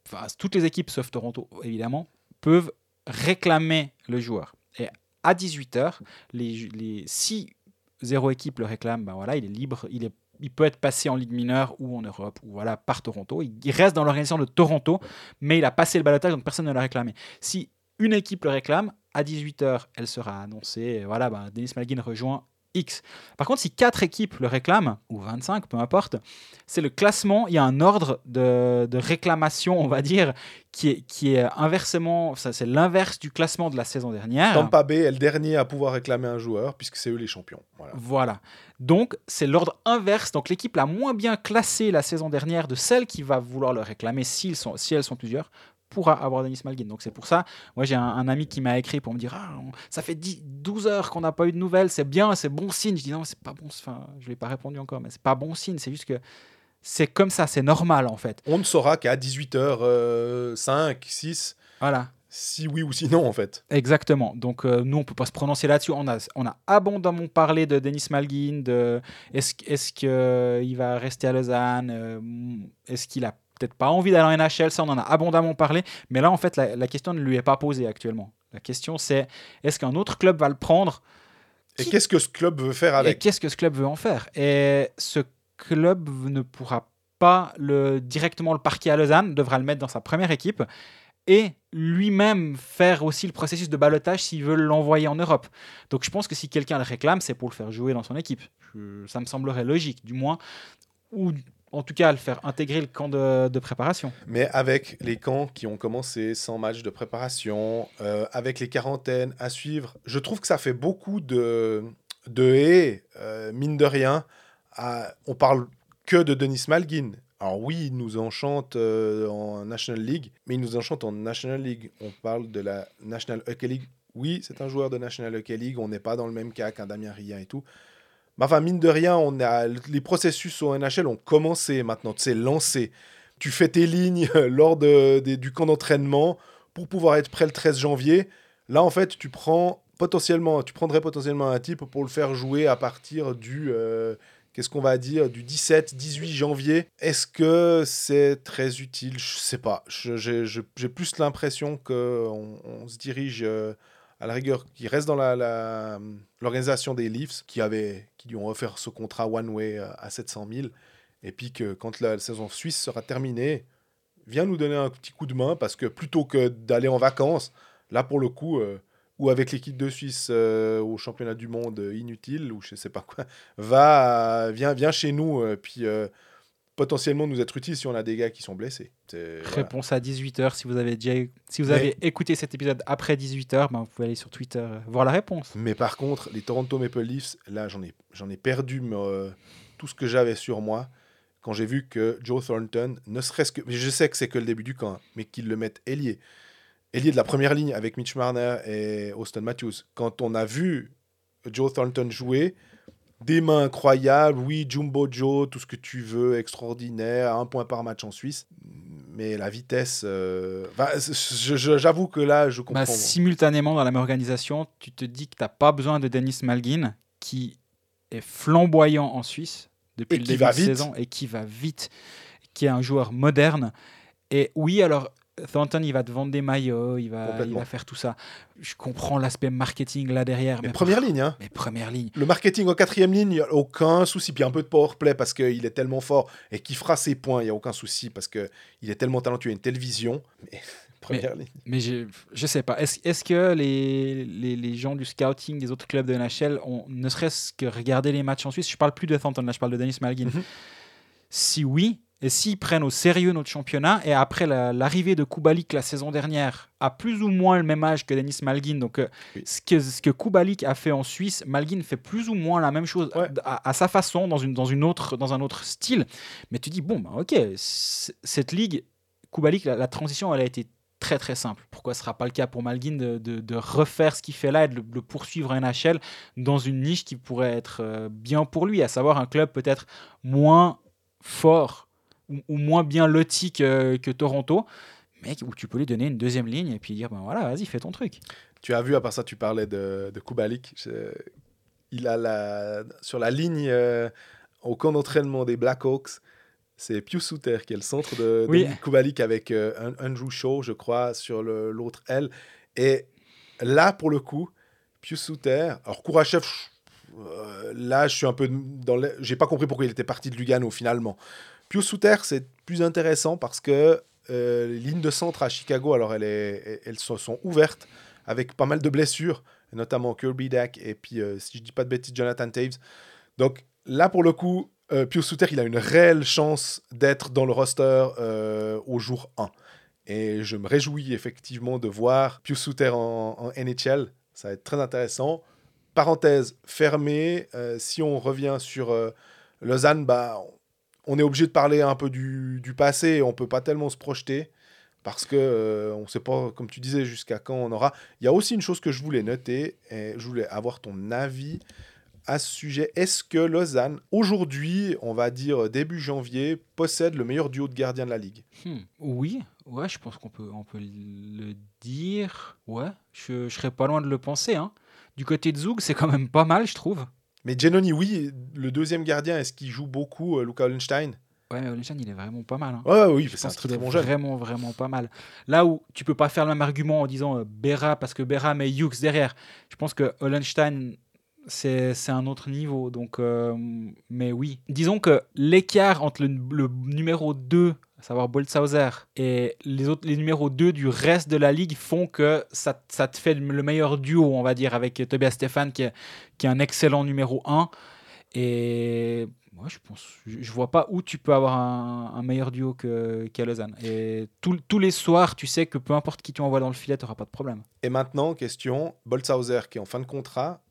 S3: Enfin, toutes les équipes sauf Toronto, évidemment, peuvent réclamer le joueur. Et à 18h, les, les, si zéro équipe le réclame, ben voilà, il est libre, il, est, il peut être passé en Ligue mineure ou en Europe, ou voilà, par Toronto. Il, reste dans l'organisation de Toronto, mais il a passé le balotage, donc personne ne l'a réclamé. Si une équipe le réclame, à 18h, elle sera annoncée. Voilà, ben, Denis Malgin rejoint X. Par contre, si quatre équipes le réclament, ou 25, peu importe, c'est le classement, il y a un ordre de, de réclamation, on va dire, qui est, qui est inversement, ça c'est l'inverse du classement de la saison dernière.
S2: Tampa Bay est le dernier à pouvoir réclamer un joueur, puisque c'est eux les champions. Voilà.
S3: Voilà. Donc, c'est l'ordre inverse. Donc, l'équipe la moins bien classée la saison dernière de celle qui va vouloir le réclamer, s'ils sont, si elles sont plusieurs, pourra avoir Denis Malgin. Donc, c'est pour ça. Moi, j'ai un, un ami qui m'a écrit pour me dire ah, on- Ça fait 10, 12 heures qu'on n'a pas eu de nouvelles. C'est bien, c'est bon signe. Je dis Non, c'est pas bon. Enfin, je lui ai pas répondu encore, mais c'est pas bon signe. C'est juste que c'est comme ça. C'est normal, en fait.
S2: On ne saura qu'à 18h05, 6,
S3: Voilà.
S2: si oui ou si non, en fait.
S3: Exactement. Donc euh, nous, on peut pas se prononcer là-dessus. On a, on a abondamment parlé de Denis Malgin, de est-ce est qu'il va rester à Lausanne, euh, est-ce qu'il a peut-être pas envie d'aller en NHL, ça on en a abondamment parlé. Mais là, en fait, la, la question ne lui est pas posée actuellement. La question c'est est-ce qu'un autre club va le prendre?
S2: Et
S3: Qui-
S2: qu'est-ce que ce club veut faire
S3: et
S2: avec?
S3: qu'est-ce que ce club veut en faire? Et ce club ne pourra pas le, directement le parquer à Lausanne, devra le mettre dans sa première équipe et lui-même faire aussi le processus de balotage s'il veut l'envoyer en Europe. Donc je pense que si quelqu'un le réclame, c'est pour le faire jouer dans son équipe. Ça me semblerait logique, du moins. Ou en tout cas, le faire intégrer le camp de, préparation.
S2: Mais avec les camps qui ont commencé sans match de préparation, euh, avec les quarantaines à suivre, je trouve que ça fait beaucoup de, de haies, euh, mine de rien. à- on parle que de Denis Malgin. Alors oui, il nous enchante euh, en National League, mais il nous enchante en National League. On parle de la National Hockey League. Oui, c'est un joueur de National Hockey League. On n'est pas dans le même cas qu'un Damien Rien et tout. Enfin, mine de rien, on a, les processus au NHL ont commencé maintenant, c'est lancé. Tu fais tes lignes lors de, du camp d'entraînement pour pouvoir être prêt le 13 janvier. Là, en fait, tu prends potentiellement, tu prendrais potentiellement un type pour le faire jouer à partir du, euh, qu'est-ce qu'on va dire, du 17-18 janvier. Est-ce que c'est très utile? Je sais pas. J'ai plus l'impression qu'on on se dirige euh, à la rigueur, qui reste dans la- l'organisation des Leafs, qui, avait, qui lui ont offert ce contrat one-way euh, à 700 000. Et puis que quand la saison suisse sera terminée, viens nous donner un petit coup de main parce que plutôt que d'aller en vacances, là pour le coup, euh, ou avec l'équipe de Suisse euh, au championnat du monde inutile ou je sais pas quoi, va, viens, viens chez nous, puis potentiellement nous être utile si on a des gars qui sont blessés. Voilà.
S3: Réponse à 18h. Si vous avez déjà si vous
S2: Mais-
S3: avez écouté cet épisode après 18h, ben, vous pouvez aller sur Twitter euh, voir la réponse.
S2: Mais par contre, les Toronto Maple Leafs, là, j'en ai, j'en ai perdu euh, tout ce que j'avais sur moi quand j'ai vu que Joe Thornton, ne serait-ce que. Je sais que c'est que le début du camp, hein, mais qu'ils le mettent ailier. Ailier de la première ligne avec Mitch Marner et Austin Matthews. Quand on a vu Joe Thornton jouer, des mains incroyables, oui, Jumbo Joe, tout ce que tu veux, extraordinaire, un point par match en Suisse. Mais la vitesse, euh, enfin, j'avoue que là, je comprends.
S3: Bah, simultanément, dans la même organisation, tu te dis que tu n'as pas besoin de Denis Malgin, qui est flamboyant en Suisse depuis
S2: Et
S3: le début de
S2: vite.
S3: saison et qui va vite, qui est un joueur moderne. Et oui, alors, Thornton, il va te vendre des maillots, il va, il va faire tout ça. Je comprends l'aspect marketing là derrière.
S2: mais
S3: mais
S2: première
S3: par-
S2: ligne, hein.
S3: Mais première ligne.
S2: Le marketing en quatrième ligne, il n'y a aucun souci. Puis un peu de power play parce qu'il est tellement fort et qu'il fera ses points, il n'y a aucun souci parce qu'il est tellement talentueux, il a une telle vision. Mais première ligne.
S3: Mais je, je sais pas. Est-ce est-ce que les, les, les gens du scouting des autres clubs de NHL ont ne serait-ce que regardé les matchs en Suisse Je parle plus de Thornton, là, je parle de Denis Malgin.
S2: Mhm.
S3: Si oui, et s'ils prennent au sérieux notre championnat, et après la- l'arrivée de Kubalik la saison dernière, à plus ou moins le même âge que Denis Malgin, donc euh,
S2: Oui.
S3: ce, que, ce que Kubalik a fait en Suisse, Malgin fait plus ou moins la même chose
S2: Ouais.
S3: à, à sa façon, dans, une, dans, une autre, dans un autre style. Mais tu dis, bon, bah, ok, cette ligue, Kubalik, la, la transition, elle a été très très simple. Pourquoi ce ne sera pas le cas pour Malgin de, de- de refaire ce qu'il fait là et de le, le poursuivre à NHL dans une niche qui pourrait être euh, bien pour lui, à savoir un club peut-être moins fort ou, ou moins bien loti que, que Toronto, mais où tu peux lui donner une deuxième ligne et puis dire, ben voilà, vas-y, fais ton truc.
S2: Tu as vu, à part ça, tu parlais de, de Kubalik. Je- il a la, sur la ligne euh, au camp d'entraînement des Blackhawks, c'est Pius Souter qui est le centre de, de
S3: Oui.
S2: Kubalik avec euh, Andrew Shaw, je crois, sur l'autre aile. Et là, pour le coup, Pius Souter, alors Kourachev, euh, là, je suis un peu dans. J'ai pas compris pourquoi il était parti de Lugano finalement. Pius Souter, c'est plus intéressant parce que euh, les lignes de centre à Chicago, alors elles, est- elles se sont ouvertes avec pas mal de blessures, notamment Kirby Dack et puis, euh, si je dis pas de bêtises, Jonathan Taves. Donc là, pour le coup, euh, Pius Souter, il a une réelle chance d'être dans le roster euh, au jour 1. Et je me réjouis effectivement de voir Pius Souter en, en NHL. Ça va être très intéressant. Parenthèse fermée, si on revient sur Lausanne, bah, on est obligé de parler un peu du, du passé. On peut pas tellement se projeter parce que euh, on sait pas, comme tu disais, jusqu'à quand on aura. Il y a aussi une chose que je voulais noter et je voulais avoir ton avis à ce sujet. Est-ce que Lausanne, aujourd'hui, on va dire début janvier, possède le meilleur duo de gardiens de la ligue?
S3: Hmm, Oui, ouais, je pense qu'on peut, on peut le dire. Ouais, je, je serais pas loin de le penser. hein. Du côté de Zug, c'est quand même pas mal, je trouve.
S2: Mais Genoni, oui, le deuxième gardien, est-ce qu'il joue beaucoup, euh, Luca Hollenstein
S3: Ouais, mais Olshan, il est vraiment pas mal. hein.
S2: Ouais, oui,
S3: Je
S2: c'est un
S3: pense
S2: très
S3: qu'il est
S2: bon jeune.
S3: vraiment, vraiment pas mal. Là où tu peux pas faire le même argument en disant euh, Berra, parce que Berra met Hughes derrière. Je pense que Hollenstein, c'est c'est un autre niveau. Donc, euh, mais oui. Disons que l'écart entre le, le numéro 2, à savoir Boltzhauser, et les, autres, les numéros 2 du reste de la ligue font que ça, ça te fait le meilleur duo, on va dire, avec Tobias Stefan, qui est, qui est un excellent numéro 1. Et moi, je pense, je, vois pas où tu peux avoir un, meilleur duo qu'à Lausanne. Et tous- tous les soirs, tu sais que peu importe qui tu envoies dans le filet, tu n'auras pas de problème.
S2: Et maintenant, question, Boltzhauser qui est en fin de contrat,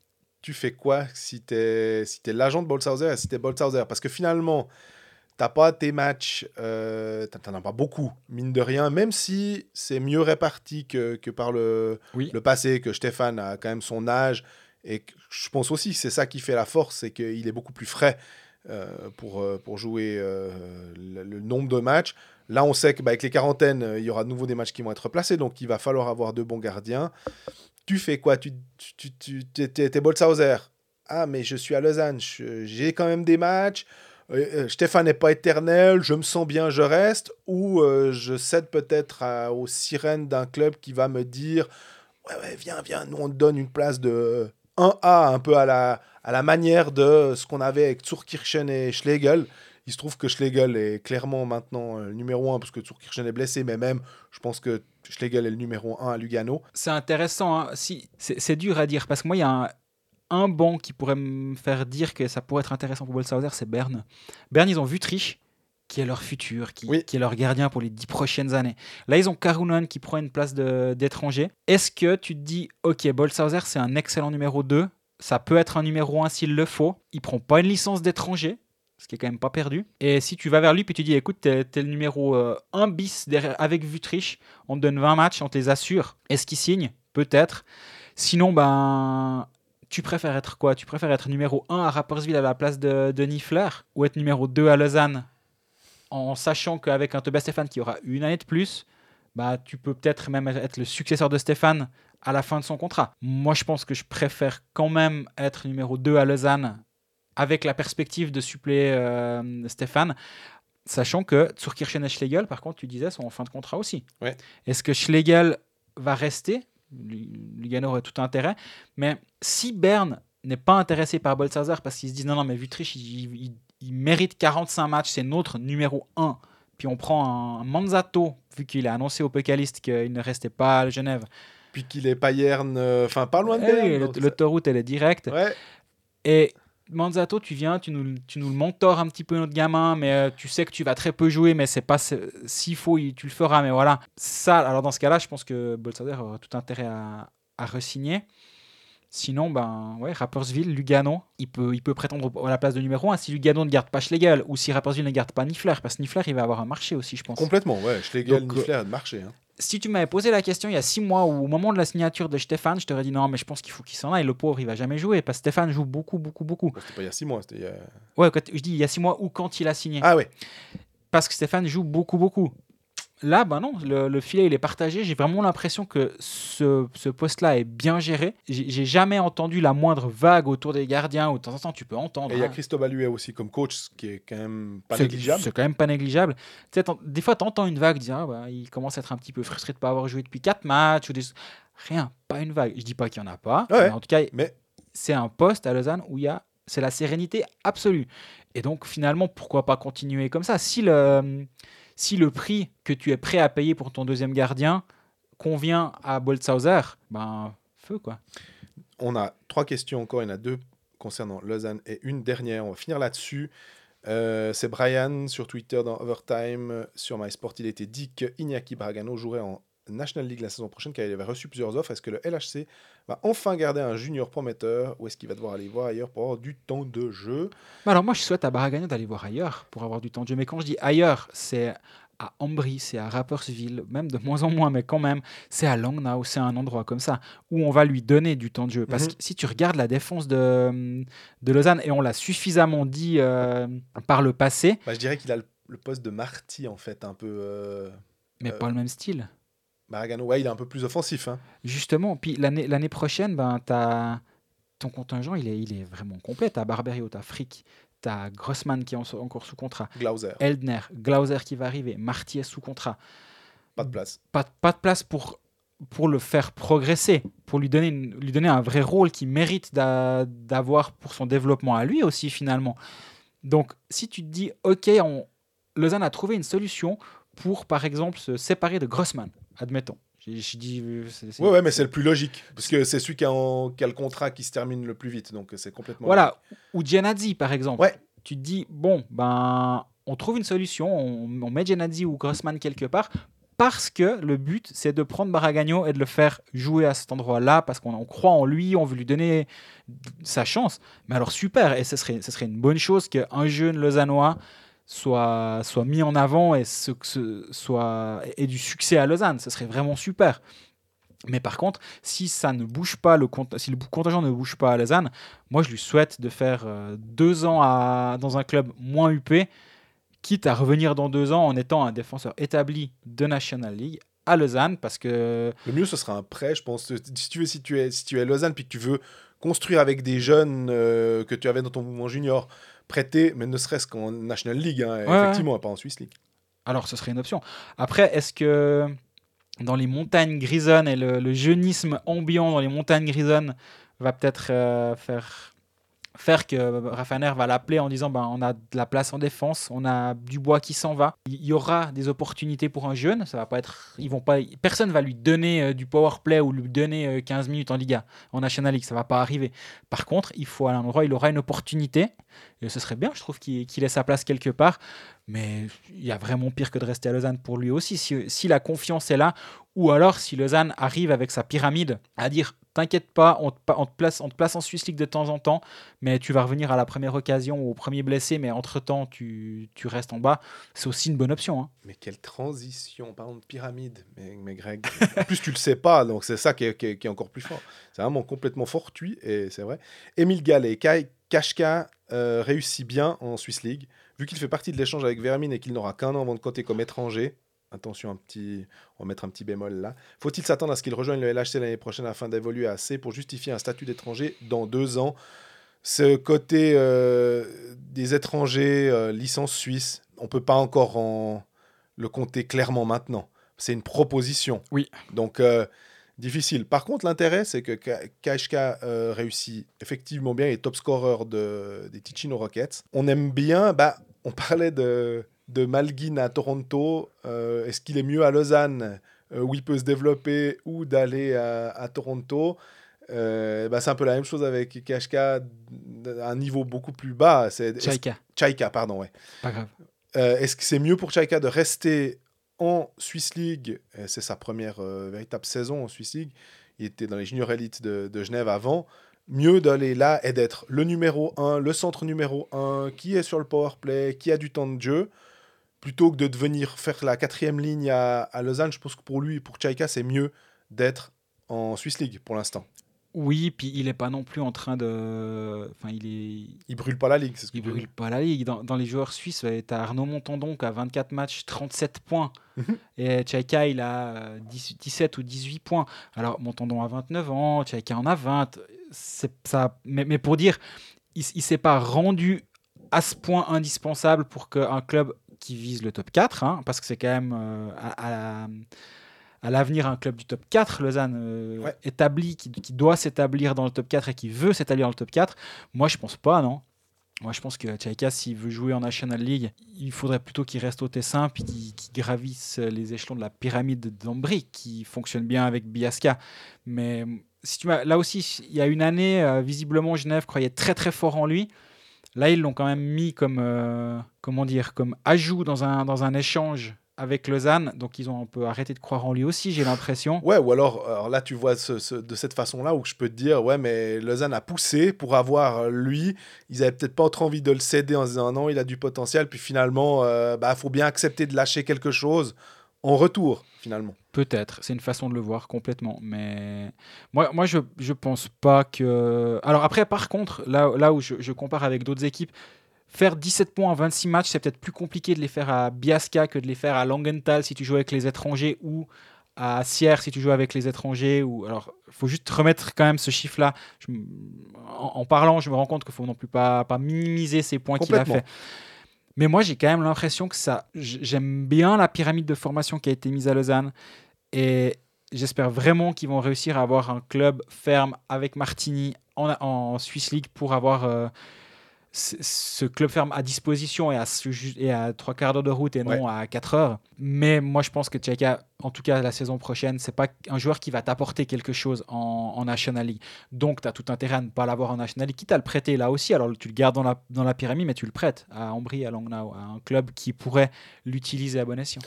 S2: tu fais quoi si tu es, si es l'agent de Boltzhauser et si tu es Boltzhauser Parce que finalement, t'as pas tes matchs, euh, t'en- as pas beaucoup, mine de rien, même si c'est mieux réparti que, que par le,
S3: Oui.
S2: le passé, que Stéphane a quand même son âge, et que je pense aussi que c'est ça qui fait la force, c'est qu'il est beaucoup plus frais euh, pour, euh, pour jouer euh, le, le nombre de matchs. Là, on sait qu'avec les quarantaines, il y aura de nouveau des matchs qui vont être replacés, donc il va falloir avoir de bons gardiens. Tu fais quoi? Tu, tu, tu, tu t'es Boltzhauser. Ah, mais je suis à Lausanne, j'ai quand même des matchs. Euh, euh, Stéphane n'est pas éternel, je me sens bien, je reste. Ou euh, je cède peut-être aux sirènes d'un club qui va me dire Ouais, ouais, viens, viens, nous on te donne une place de 1A, un peu à la, à la manière de ce qu'on avait avec Zurkirchen et Schlegel. Il se trouve que Schlegel est clairement maintenant le numéro 1 parce que Zurkirchen est blessé, mais même, je pense que Schlegel est le numéro 1 à Lugano.
S3: C'est intéressant. hein. Si, c'est dur à dire parce que moi, il y a un, un banc qui pourrait me faire dire que ça pourrait être intéressant pour Boltzhauser, c'est Berne. Berne, ils ont Vutrich, qui est leur futur, qui,
S2: Oui.
S3: qui est leur gardien pour les dix prochaines années. Là, ils ont Karunen qui prend une place d'étranger. Est-ce que tu te dis, ok, Boltzhauser, c'est un excellent numéro 2, ça peut être un numéro 1 s'il le faut, il prend pas une licence d'étranger, ce qui est quand même pas perdu. Et si tu vas vers lui puis tu dis, écoute, t'es t'es le numéro 1 bis derrière, avec Vutrich, on te donne 20 matchs, on te les assure. Est-ce qu'il signe? Peut-être. Sinon, ben, tu préfères être quoi? Tu préfères être numéro 1 à Rapperswil à la place de, de Niffler ou être numéro 2 à Lausanne? En sachant qu'avec un Tobias Stéphane qui aura une année de plus, bah, tu peux peut-être même être le successeur de Stéphane à la fin de son contrat. Moi, je pense que je préfère quand même être numéro 2 à Lausanne avec la perspective de suppléer euh, Stéphane, sachant que Zurkirchen et Schlegel, par contre, tu disais, sont en fin de contrat aussi.
S2: Ouais.
S3: Est-ce que Schlegel va rester Lugano aurait tout intérêt, mais si Berne n'est pas intéressé par Bolsazar parce qu'ils se disent non, non, mais Vutriche, il, il- il mérite 45 matchs, c'est notre numéro 1. Puis on prend un Manzato, vu qu'il a annoncé au Pécaliste qu'il ne restait pas à Genève.
S2: Puis qu'il est Payerne, euh, enfin pas loin de
S3: Eh
S2: Berne,
S3: L'autoroute, elle est directe.
S2: Ouais,
S3: Et Manzato, tu viens, tu nous, tu nous le mentors un petit peu, notre gamin, mais euh, tu sais que tu vas très peu jouer, mais c'est pas s'il faut, il- tu le feras, mais voilà. Ça, alors dans ce cas-là, je pense que Bolsader aura tout intérêt à, à re-signer. Sinon, ben, ouais, Rapperswil, Lugano, il peut, il peut prétendre à la place de numéro 1 si Lugano ne garde pas Schlegel ou si Rapperswil ne garde pas Niffler, parce que Niffler, il va avoir un marché aussi, je pense.
S2: complètement, ouais. Schlegel,
S3: Donc,
S2: Niffler, de marché. Hein.
S3: Si tu m'avais posé la question il y a six mois ou au moment de la signature de Stéphane, je t'aurais dit non, mais je pense qu'il faut qu'il s'en aille. Le pauvre, il va jamais jouer parce que Stéphane joue beaucoup, beaucoup, beaucoup.
S2: C'était pas il y a six mois, c'était il y a...
S3: Ouais, quand je dis il y a six mois ou quand il a signé.
S2: Ah ouais,
S3: Parce que Stéphane joue beaucoup, beaucoup. Là, ben non, le, le filet il est partagé. J'ai vraiment l'impression que ce, ce poste-là est bien géré. J'ai jamais entendu la moindre vague autour des gardiens. Ou de temps en temps, tu peux entendre.
S2: et il y a
S3: hein.
S2: Christophe Alluet aussi comme coach, ce qui est quand même pas négligeable.
S3: C'est quand même pas négligeable. Tu sais, des fois, tu entends une vague, dire, ah, bah, il commence à être un petit peu frustré de ne pas avoir joué depuis 4 matchs. Ou des... Rien, pas une vague. Je dis pas qu'il n'y en a pas.
S2: Ouais.
S3: mais en tout cas,
S2: Mais
S3: c'est un poste à Lausanne où il y a, c'est la sérénité absolue. Et donc, finalement, pourquoi pas continuer comme ça? Si le, si le prix que tu es prêt à payer pour ton deuxième gardien convient à Boltzhauser, ben, feu, quoi.
S2: on a trois questions encore, il y en a deux concernant Lausanne et une dernière, on va finir là-dessus. Euh, c'est Brian sur Twitter dans Overtime, sur MySport, il était dit que Iñaki Bragano jouerait en National League la saison prochaine car il avait reçu plusieurs offres. Est-ce que le LHC va enfin garder un junior prometteur ou est-ce qu'il va devoir aller voir ailleurs pour avoir du temps de jeu?
S3: Bah alors moi, je souhaite à Baragagna d'aller voir ailleurs pour avoir du temps de jeu. Mais quand je dis ailleurs, c'est à Ambry, c'est à Rapperswil, même de moins en moins, mais quand même, c'est à Langnau, c'est un endroit comme ça, où on va lui donner du temps de jeu. Parce
S2: Mhm.
S3: que si tu regardes la défense de, de Lausanne, et on l'a suffisamment dit euh, par le passé,
S2: Bah, Je dirais qu'il a le, le poste de Marty en fait, un peu... euh,
S3: mais
S2: Euh,
S3: pas le même style.
S2: Baragano, ouais, il est un peu plus offensif. hein.
S3: Justement, puis l'année prochaine, ben, t'as- ton contingent, il est, il est vraiment complet. Tu as Barberio, tu as Frick, tu as Grossman qui est en- encore sous contrat,
S2: Glauser,
S3: Eldner, Glauser qui va arriver, Marty est sous contrat.
S2: pas de place.
S3: pas, pas de place pour, pour le faire progresser, pour lui donner, une- lui donner un vrai rôle qu'il mérite d'a- d'avoir pour son développement à lui aussi finalement. Donc si tu te dis, ok, on, Lausanne a trouvé une solution pour par exemple se séparer de Grossman, admettons. J'ai dit... euh, c'est-
S2: Ouais, ouais, mais c'est le plus logique. Parce que c'est celui qui a, en- qui a le contrat qui se termine le plus vite. Donc c'est complètement.
S3: Voilà, ou Gianazzi par exemple.
S2: Ouais.
S3: Tu te dis, bon, ben, on trouve une solution, on, on met Gianazzi ou Grossman quelque part, parce que le but, c'est de prendre Baragagno et de le faire jouer à cet endroit-là, parce qu'on on croit en lui, on veut lui donner sa chance. Mais alors, super, et ce serait, ce serait une bonne chose qu'un jeune Lausannois soit, soit mis en avant et ce, ce- soit, ait du succès à Lausanne. Ce serait vraiment super. Mais par contre, si ça ne bouge pas, le si le contingent ne bouge pas à Lausanne, moi je lui souhaite de faire euh, deux ans à- dans un club moins huppé, quitte à revenir dans deux ans en étant un défenseur établi de National League à Lausanne, parce que
S2: Le mieux, ce sera un prêt, je pense. Si tu, veux, si, tu es, si tu es à Lausanne puis que tu veux construire avec des jeunes euh, que tu avais dans ton mouvement junior, prêter, mais ne serait-ce qu'en National League, hein,
S3: Ouais,
S2: effectivement, pas en Swiss League.
S3: alors ce serait une option. Après, est-ce que dans les montagnes grisonnes et le, le jeunisme ambiant dans les montagnes grisonnes va peut-être euh, faire faire que Rafaner va l'appeler en disant ben, on a de la place en défense, on a du bois qui s'en va. Il y aura des opportunités pour un jeune, ça va pas être ils vont pas personne va lui donner euh, du power play ou lui donner euh, 15 minutes en Liga, en National League, ça va pas arriver. Par contre, il faut à un endroit, il aura une opportunité et ce serait bien, je trouve qu'il qu'il ait sa place quelque part, mais il y a vraiment pire que de rester à Lausanne pour lui aussi si, si la confiance est là ou alors si Lausanne arrive avec sa pyramide à dire t'inquiète pas, on te, place, en Swiss League de temps en temps, mais tu vas revenir à la première occasion ou au premier blessé, mais entre-temps, tu, tu restes en bas. C'est aussi une bonne option. hein.
S2: Mais quelle transition, parlons de pyramide, mais, Greg. en plus, tu le sais pas, donc c'est ça qui est encore plus fort. C'est vraiment complètement fortuit, et c'est vrai. Émile Gallet, Kai Kashka euh, réussit bien en Swiss League. Vu qu'il fait partie de l'échange avec Vermin et qu'il n'aura qu'un an avant de compter comme étranger, attention, un petit, on va mettre un petit bémol là. Faut-il s'attendre à ce qu'il rejoigne le LHC l'année prochaine afin d'évoluer à C pour justifier un statut d'étranger dans deux ans? Ce côté euh, des étrangers, euh, licence suisse, on peut pas encore en le compter clairement maintenant. C'est une proposition.
S3: Oui.
S2: Donc, euh, difficile. Par contre, l'intérêt, c'est que euh, réussit effectivement bien, il est top scorer de, des Ticino Rockets. On aime bien, bah, on parlait de, de Malguin à Toronto. Euh, Est-ce qu'il est mieux à Lausanne, euh, où il peut se développer, ou d'aller à, à Toronto? Euh, bah, C'est un peu la même chose avec Kashka, à un niveau beaucoup plus bas. C'est
S3: Chaika,
S2: Chaika, pardon, ouais.
S3: pas grave.
S2: Est-ce que c'est mieux pour Chaika de rester en Swiss League? C'est sa première véritable saison en Swiss League. Il était dans les juniors élites de, de Genève avant. Mieux d'aller là et d'être le numéro 1, le centre numéro 1, qui est sur le power play, qui a du temps de jeu, plutôt que de devenir faire la quatrième ligne à, à Lausanne. Je pense que pour lui, pour Chaika, c'est mieux d'être en Swiss League pour l'instant.
S3: Oui, puis il est pas non plus en train de. Enfin, il est.
S2: Il brûle pas la ligue, c'est ce que
S3: Il brûle pas la ligue. Dans, dans les joueurs suisses, tu as Arnaud Montandon qui a 24 matchs, 37 points.
S2: Mhm.
S3: Et Tchaïka, il a euh, 10 17 ou 18 points. Alors, Montandon a 29 ans, Tchaïka en a 20. C'est ça. Mais, mais pour dire, il, il s'est pas rendu à ce point indispensable pour qu'un club qui vise le top 4, hein, parce que c'est quand même euh, à, à- à l'avenir un club du top 4, Lausanne, euh,
S2: Ouais.
S3: établi, qui, qui doit s'établir dans le top 4 et qui veut s'établir dans le top 4. Moi, je pense pas, non. Moi, je pense que Tchaïka, s'il veut jouer en National League, il faudrait plutôt qu'il reste au Tessin puis qu'il gravisse les échelons de la pyramide d'Ambry, qui fonctionne bien avec Biasca. Mais si tu là aussi, il y a une année, euh, visiblement, Genève croyait très très fort en lui. Là, ils l'ont quand même mis comme, euh, comment dire, comme ajout dans un, dans un échange avec Lausanne. Donc, ils ont un peu arrêté de croire en lui aussi, j'ai l'impression.
S2: Ouais, ou alors, là, tu vois de cette façon-là où je peux te dire, ouais, mais Lausanne a poussé pour avoir euh, lui. Ils avaient peut-être pas trop envie de le céder en se disant non, il a du potentiel. Puis finalement, il bah, faut bien accepter de lâcher quelque chose en retour, finalement.
S3: Peut-être, c'est une façon de le voir complètement. Mais moi, moi je ne pense pas que. Alors après, par contre, là, là où je, je compare avec d'autres équipes, faire 17 points en 26 matchs, c'est peut-être plus compliqué de les faire à Biasca que de les faire à Langenthal si tu joues avec les étrangers ou à Sierre si tu joues avec les étrangers. Ou... Alors, il faut juste remettre quand même ce chiffre-là. Je En, en parlant, je me rends compte qu'il faut non plus pas, pas minimiser ces points qu'il a fait. Mais moi, j'ai quand même l'impression que ça. J'aime bien la pyramide de formation qui a été mise à Lausanne. Et j'espère vraiment qu'ils vont réussir à avoir un club ferme avec Martini en, en Swiss League pour avoir euh, ce, club ferme à disposition et à, et trois quarts d'heure de route et non à 4 heures. Mais moi, je pense que Tcheka, en tout cas la saison prochaine, c'est pas un joueur qui va t'apporter quelque chose en, en National League. Donc, tu as tout intérêt à ne pas l'avoir en National League, quitte à le prêter là aussi. Alors, tu le gardes dans la, dans la pyramide, mais tu le prêtes à Ambry, à Langnau, à un club qui pourrait l'utiliser à bon escient.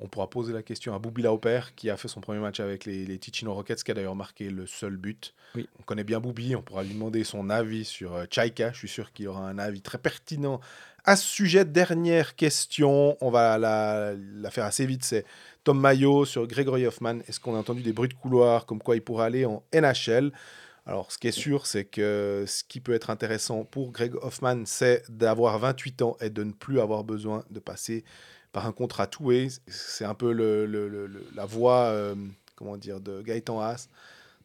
S2: On pourra poser la question à Boubi Lauper, qui a fait son premier match avec les, les Ticino Rockets, qui a d'ailleurs marqué le seul but.
S3: Oui.
S2: On connaît bien Boubi, on pourra lui demander son avis sur euh, Chaika. Je suis sûr qu'il aura un avis très pertinent à ce sujet. Dernière question, on va la, la faire assez vite. C'est Tom Mayo sur Gregory Hoffman. Est-ce qu'on a entendu des bruits de couloir comme quoi il pourrait aller en NHL alors, ce qui est sûr, c'est que ce qui peut être intéressant pour Greg Hoffman, c'est d'avoir 28 ans et de ne plus avoir besoin de passer un contrat two-way. C'est un peu la voie, euh, comment dire, de Gaëtan Haas,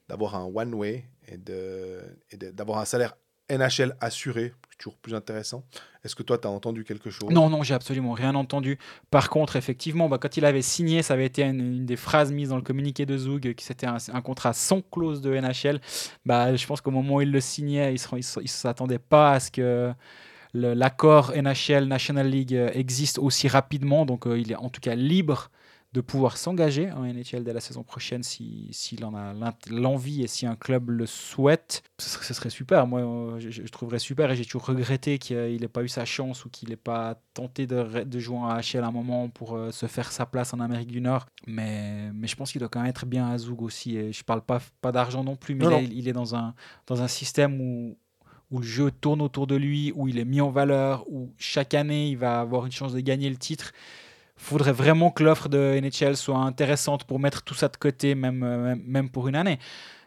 S2: d'avoir un one-way et d'avoir un salaire NHL assuré, toujours plus intéressant. Est-ce que toi, tu as entendu quelque chose?
S3: Non, non, j'ai absolument rien entendu. Par contre, effectivement, bah, quand il avait signé, ça avait été une, des phrases mises dans le communiqué de Zoug, qui c'était un, contrat sans clause de NHL. Bah, je pense qu'au moment où il le signait, il ne s'attendait pas à ce que l'accord NHL, National League, euh, existe aussi rapidement. Donc, euh, il est en tout cas libre de pouvoir s'engager en NHL dès la saison prochaine s'il si, s'il en a l'envie et si un club le souhaite. Ce serait, ce serait super. Moi, euh, je, je trouverais super et j'ai toujours regretté qu'il n'ait pas eu sa chance ou qu'il n'ait pas tenté de, jouer en AHL à un moment pour euh, se faire sa place en Amérique du Nord. Mais, mais je pense qu'il doit quand même être bien à Zoug aussi. Et je parle pas, pas d'argent non plus, mais
S2: Non,
S3: là,
S2: non.
S3: il, il est dans un, dans un système où, où le jeu tourne autour de lui, où il est mis en valeur, où chaque année il va avoir une chance de gagner le titre. Faudrait vraiment que l'offre de NHL soit intéressante pour mettre tout ça de côté, même, euh, même- pour une année.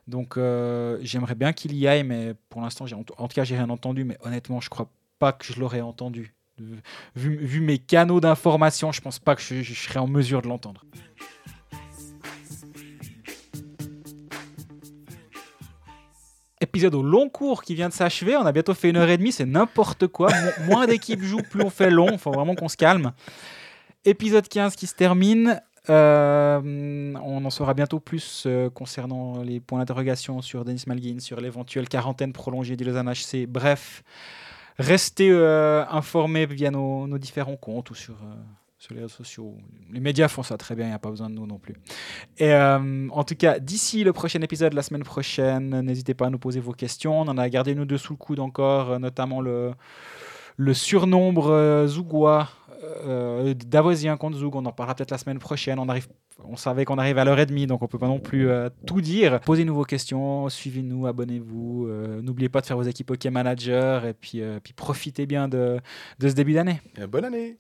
S3: Donc euh, j'aimerais bien qu'il y aille, mais pour l'instant, en tout cas, j'ai rien entendu. Mais honnêtement, je crois pas que je l'aurais entendu. Vu, mes canaux d'information, je pense pas que je serais en mesure de l'entendre. Épisode au long cours qui vient de s'achever. On a bientôt fait une heure et demie, c'est n'importe quoi. Mo- moins d'équipes jouent, plus on fait long. Il faut vraiment qu'on se calme. Épisode 15 qui se termine. Euh, on en saura bientôt plus euh, concernant les points d'interrogation sur Denis Malguin, sur l'éventuelle quarantaine prolongée du Lausanne HC. Bref, restez euh, informés via nos, nos différents comptes ou sur, sur les réseaux sociaux. Les médias font ça très bien, il n'y a pas besoin de nous non plus. Et euh, en tout cas, d'ici le prochain épisode, la semaine prochaine, n'hésitez pas à nous poser vos questions. On en a gardé nous deux sous le coude encore, euh, notamment le, surnombre euh, zougois euh, davosien contre Zoug. On en parlera peut-être la semaine prochaine. On, arrive, on savait qu'on arrive à l'heure et demie, donc on peut pas non plus euh, tout dire. Posez-nous vos questions, suivez-nous, abonnez-vous. euh, N'oubliez pas de faire vos équipes Hockey Manager et puis, euh, puis profitez bien de, de ce début d'année.
S2: Bonne année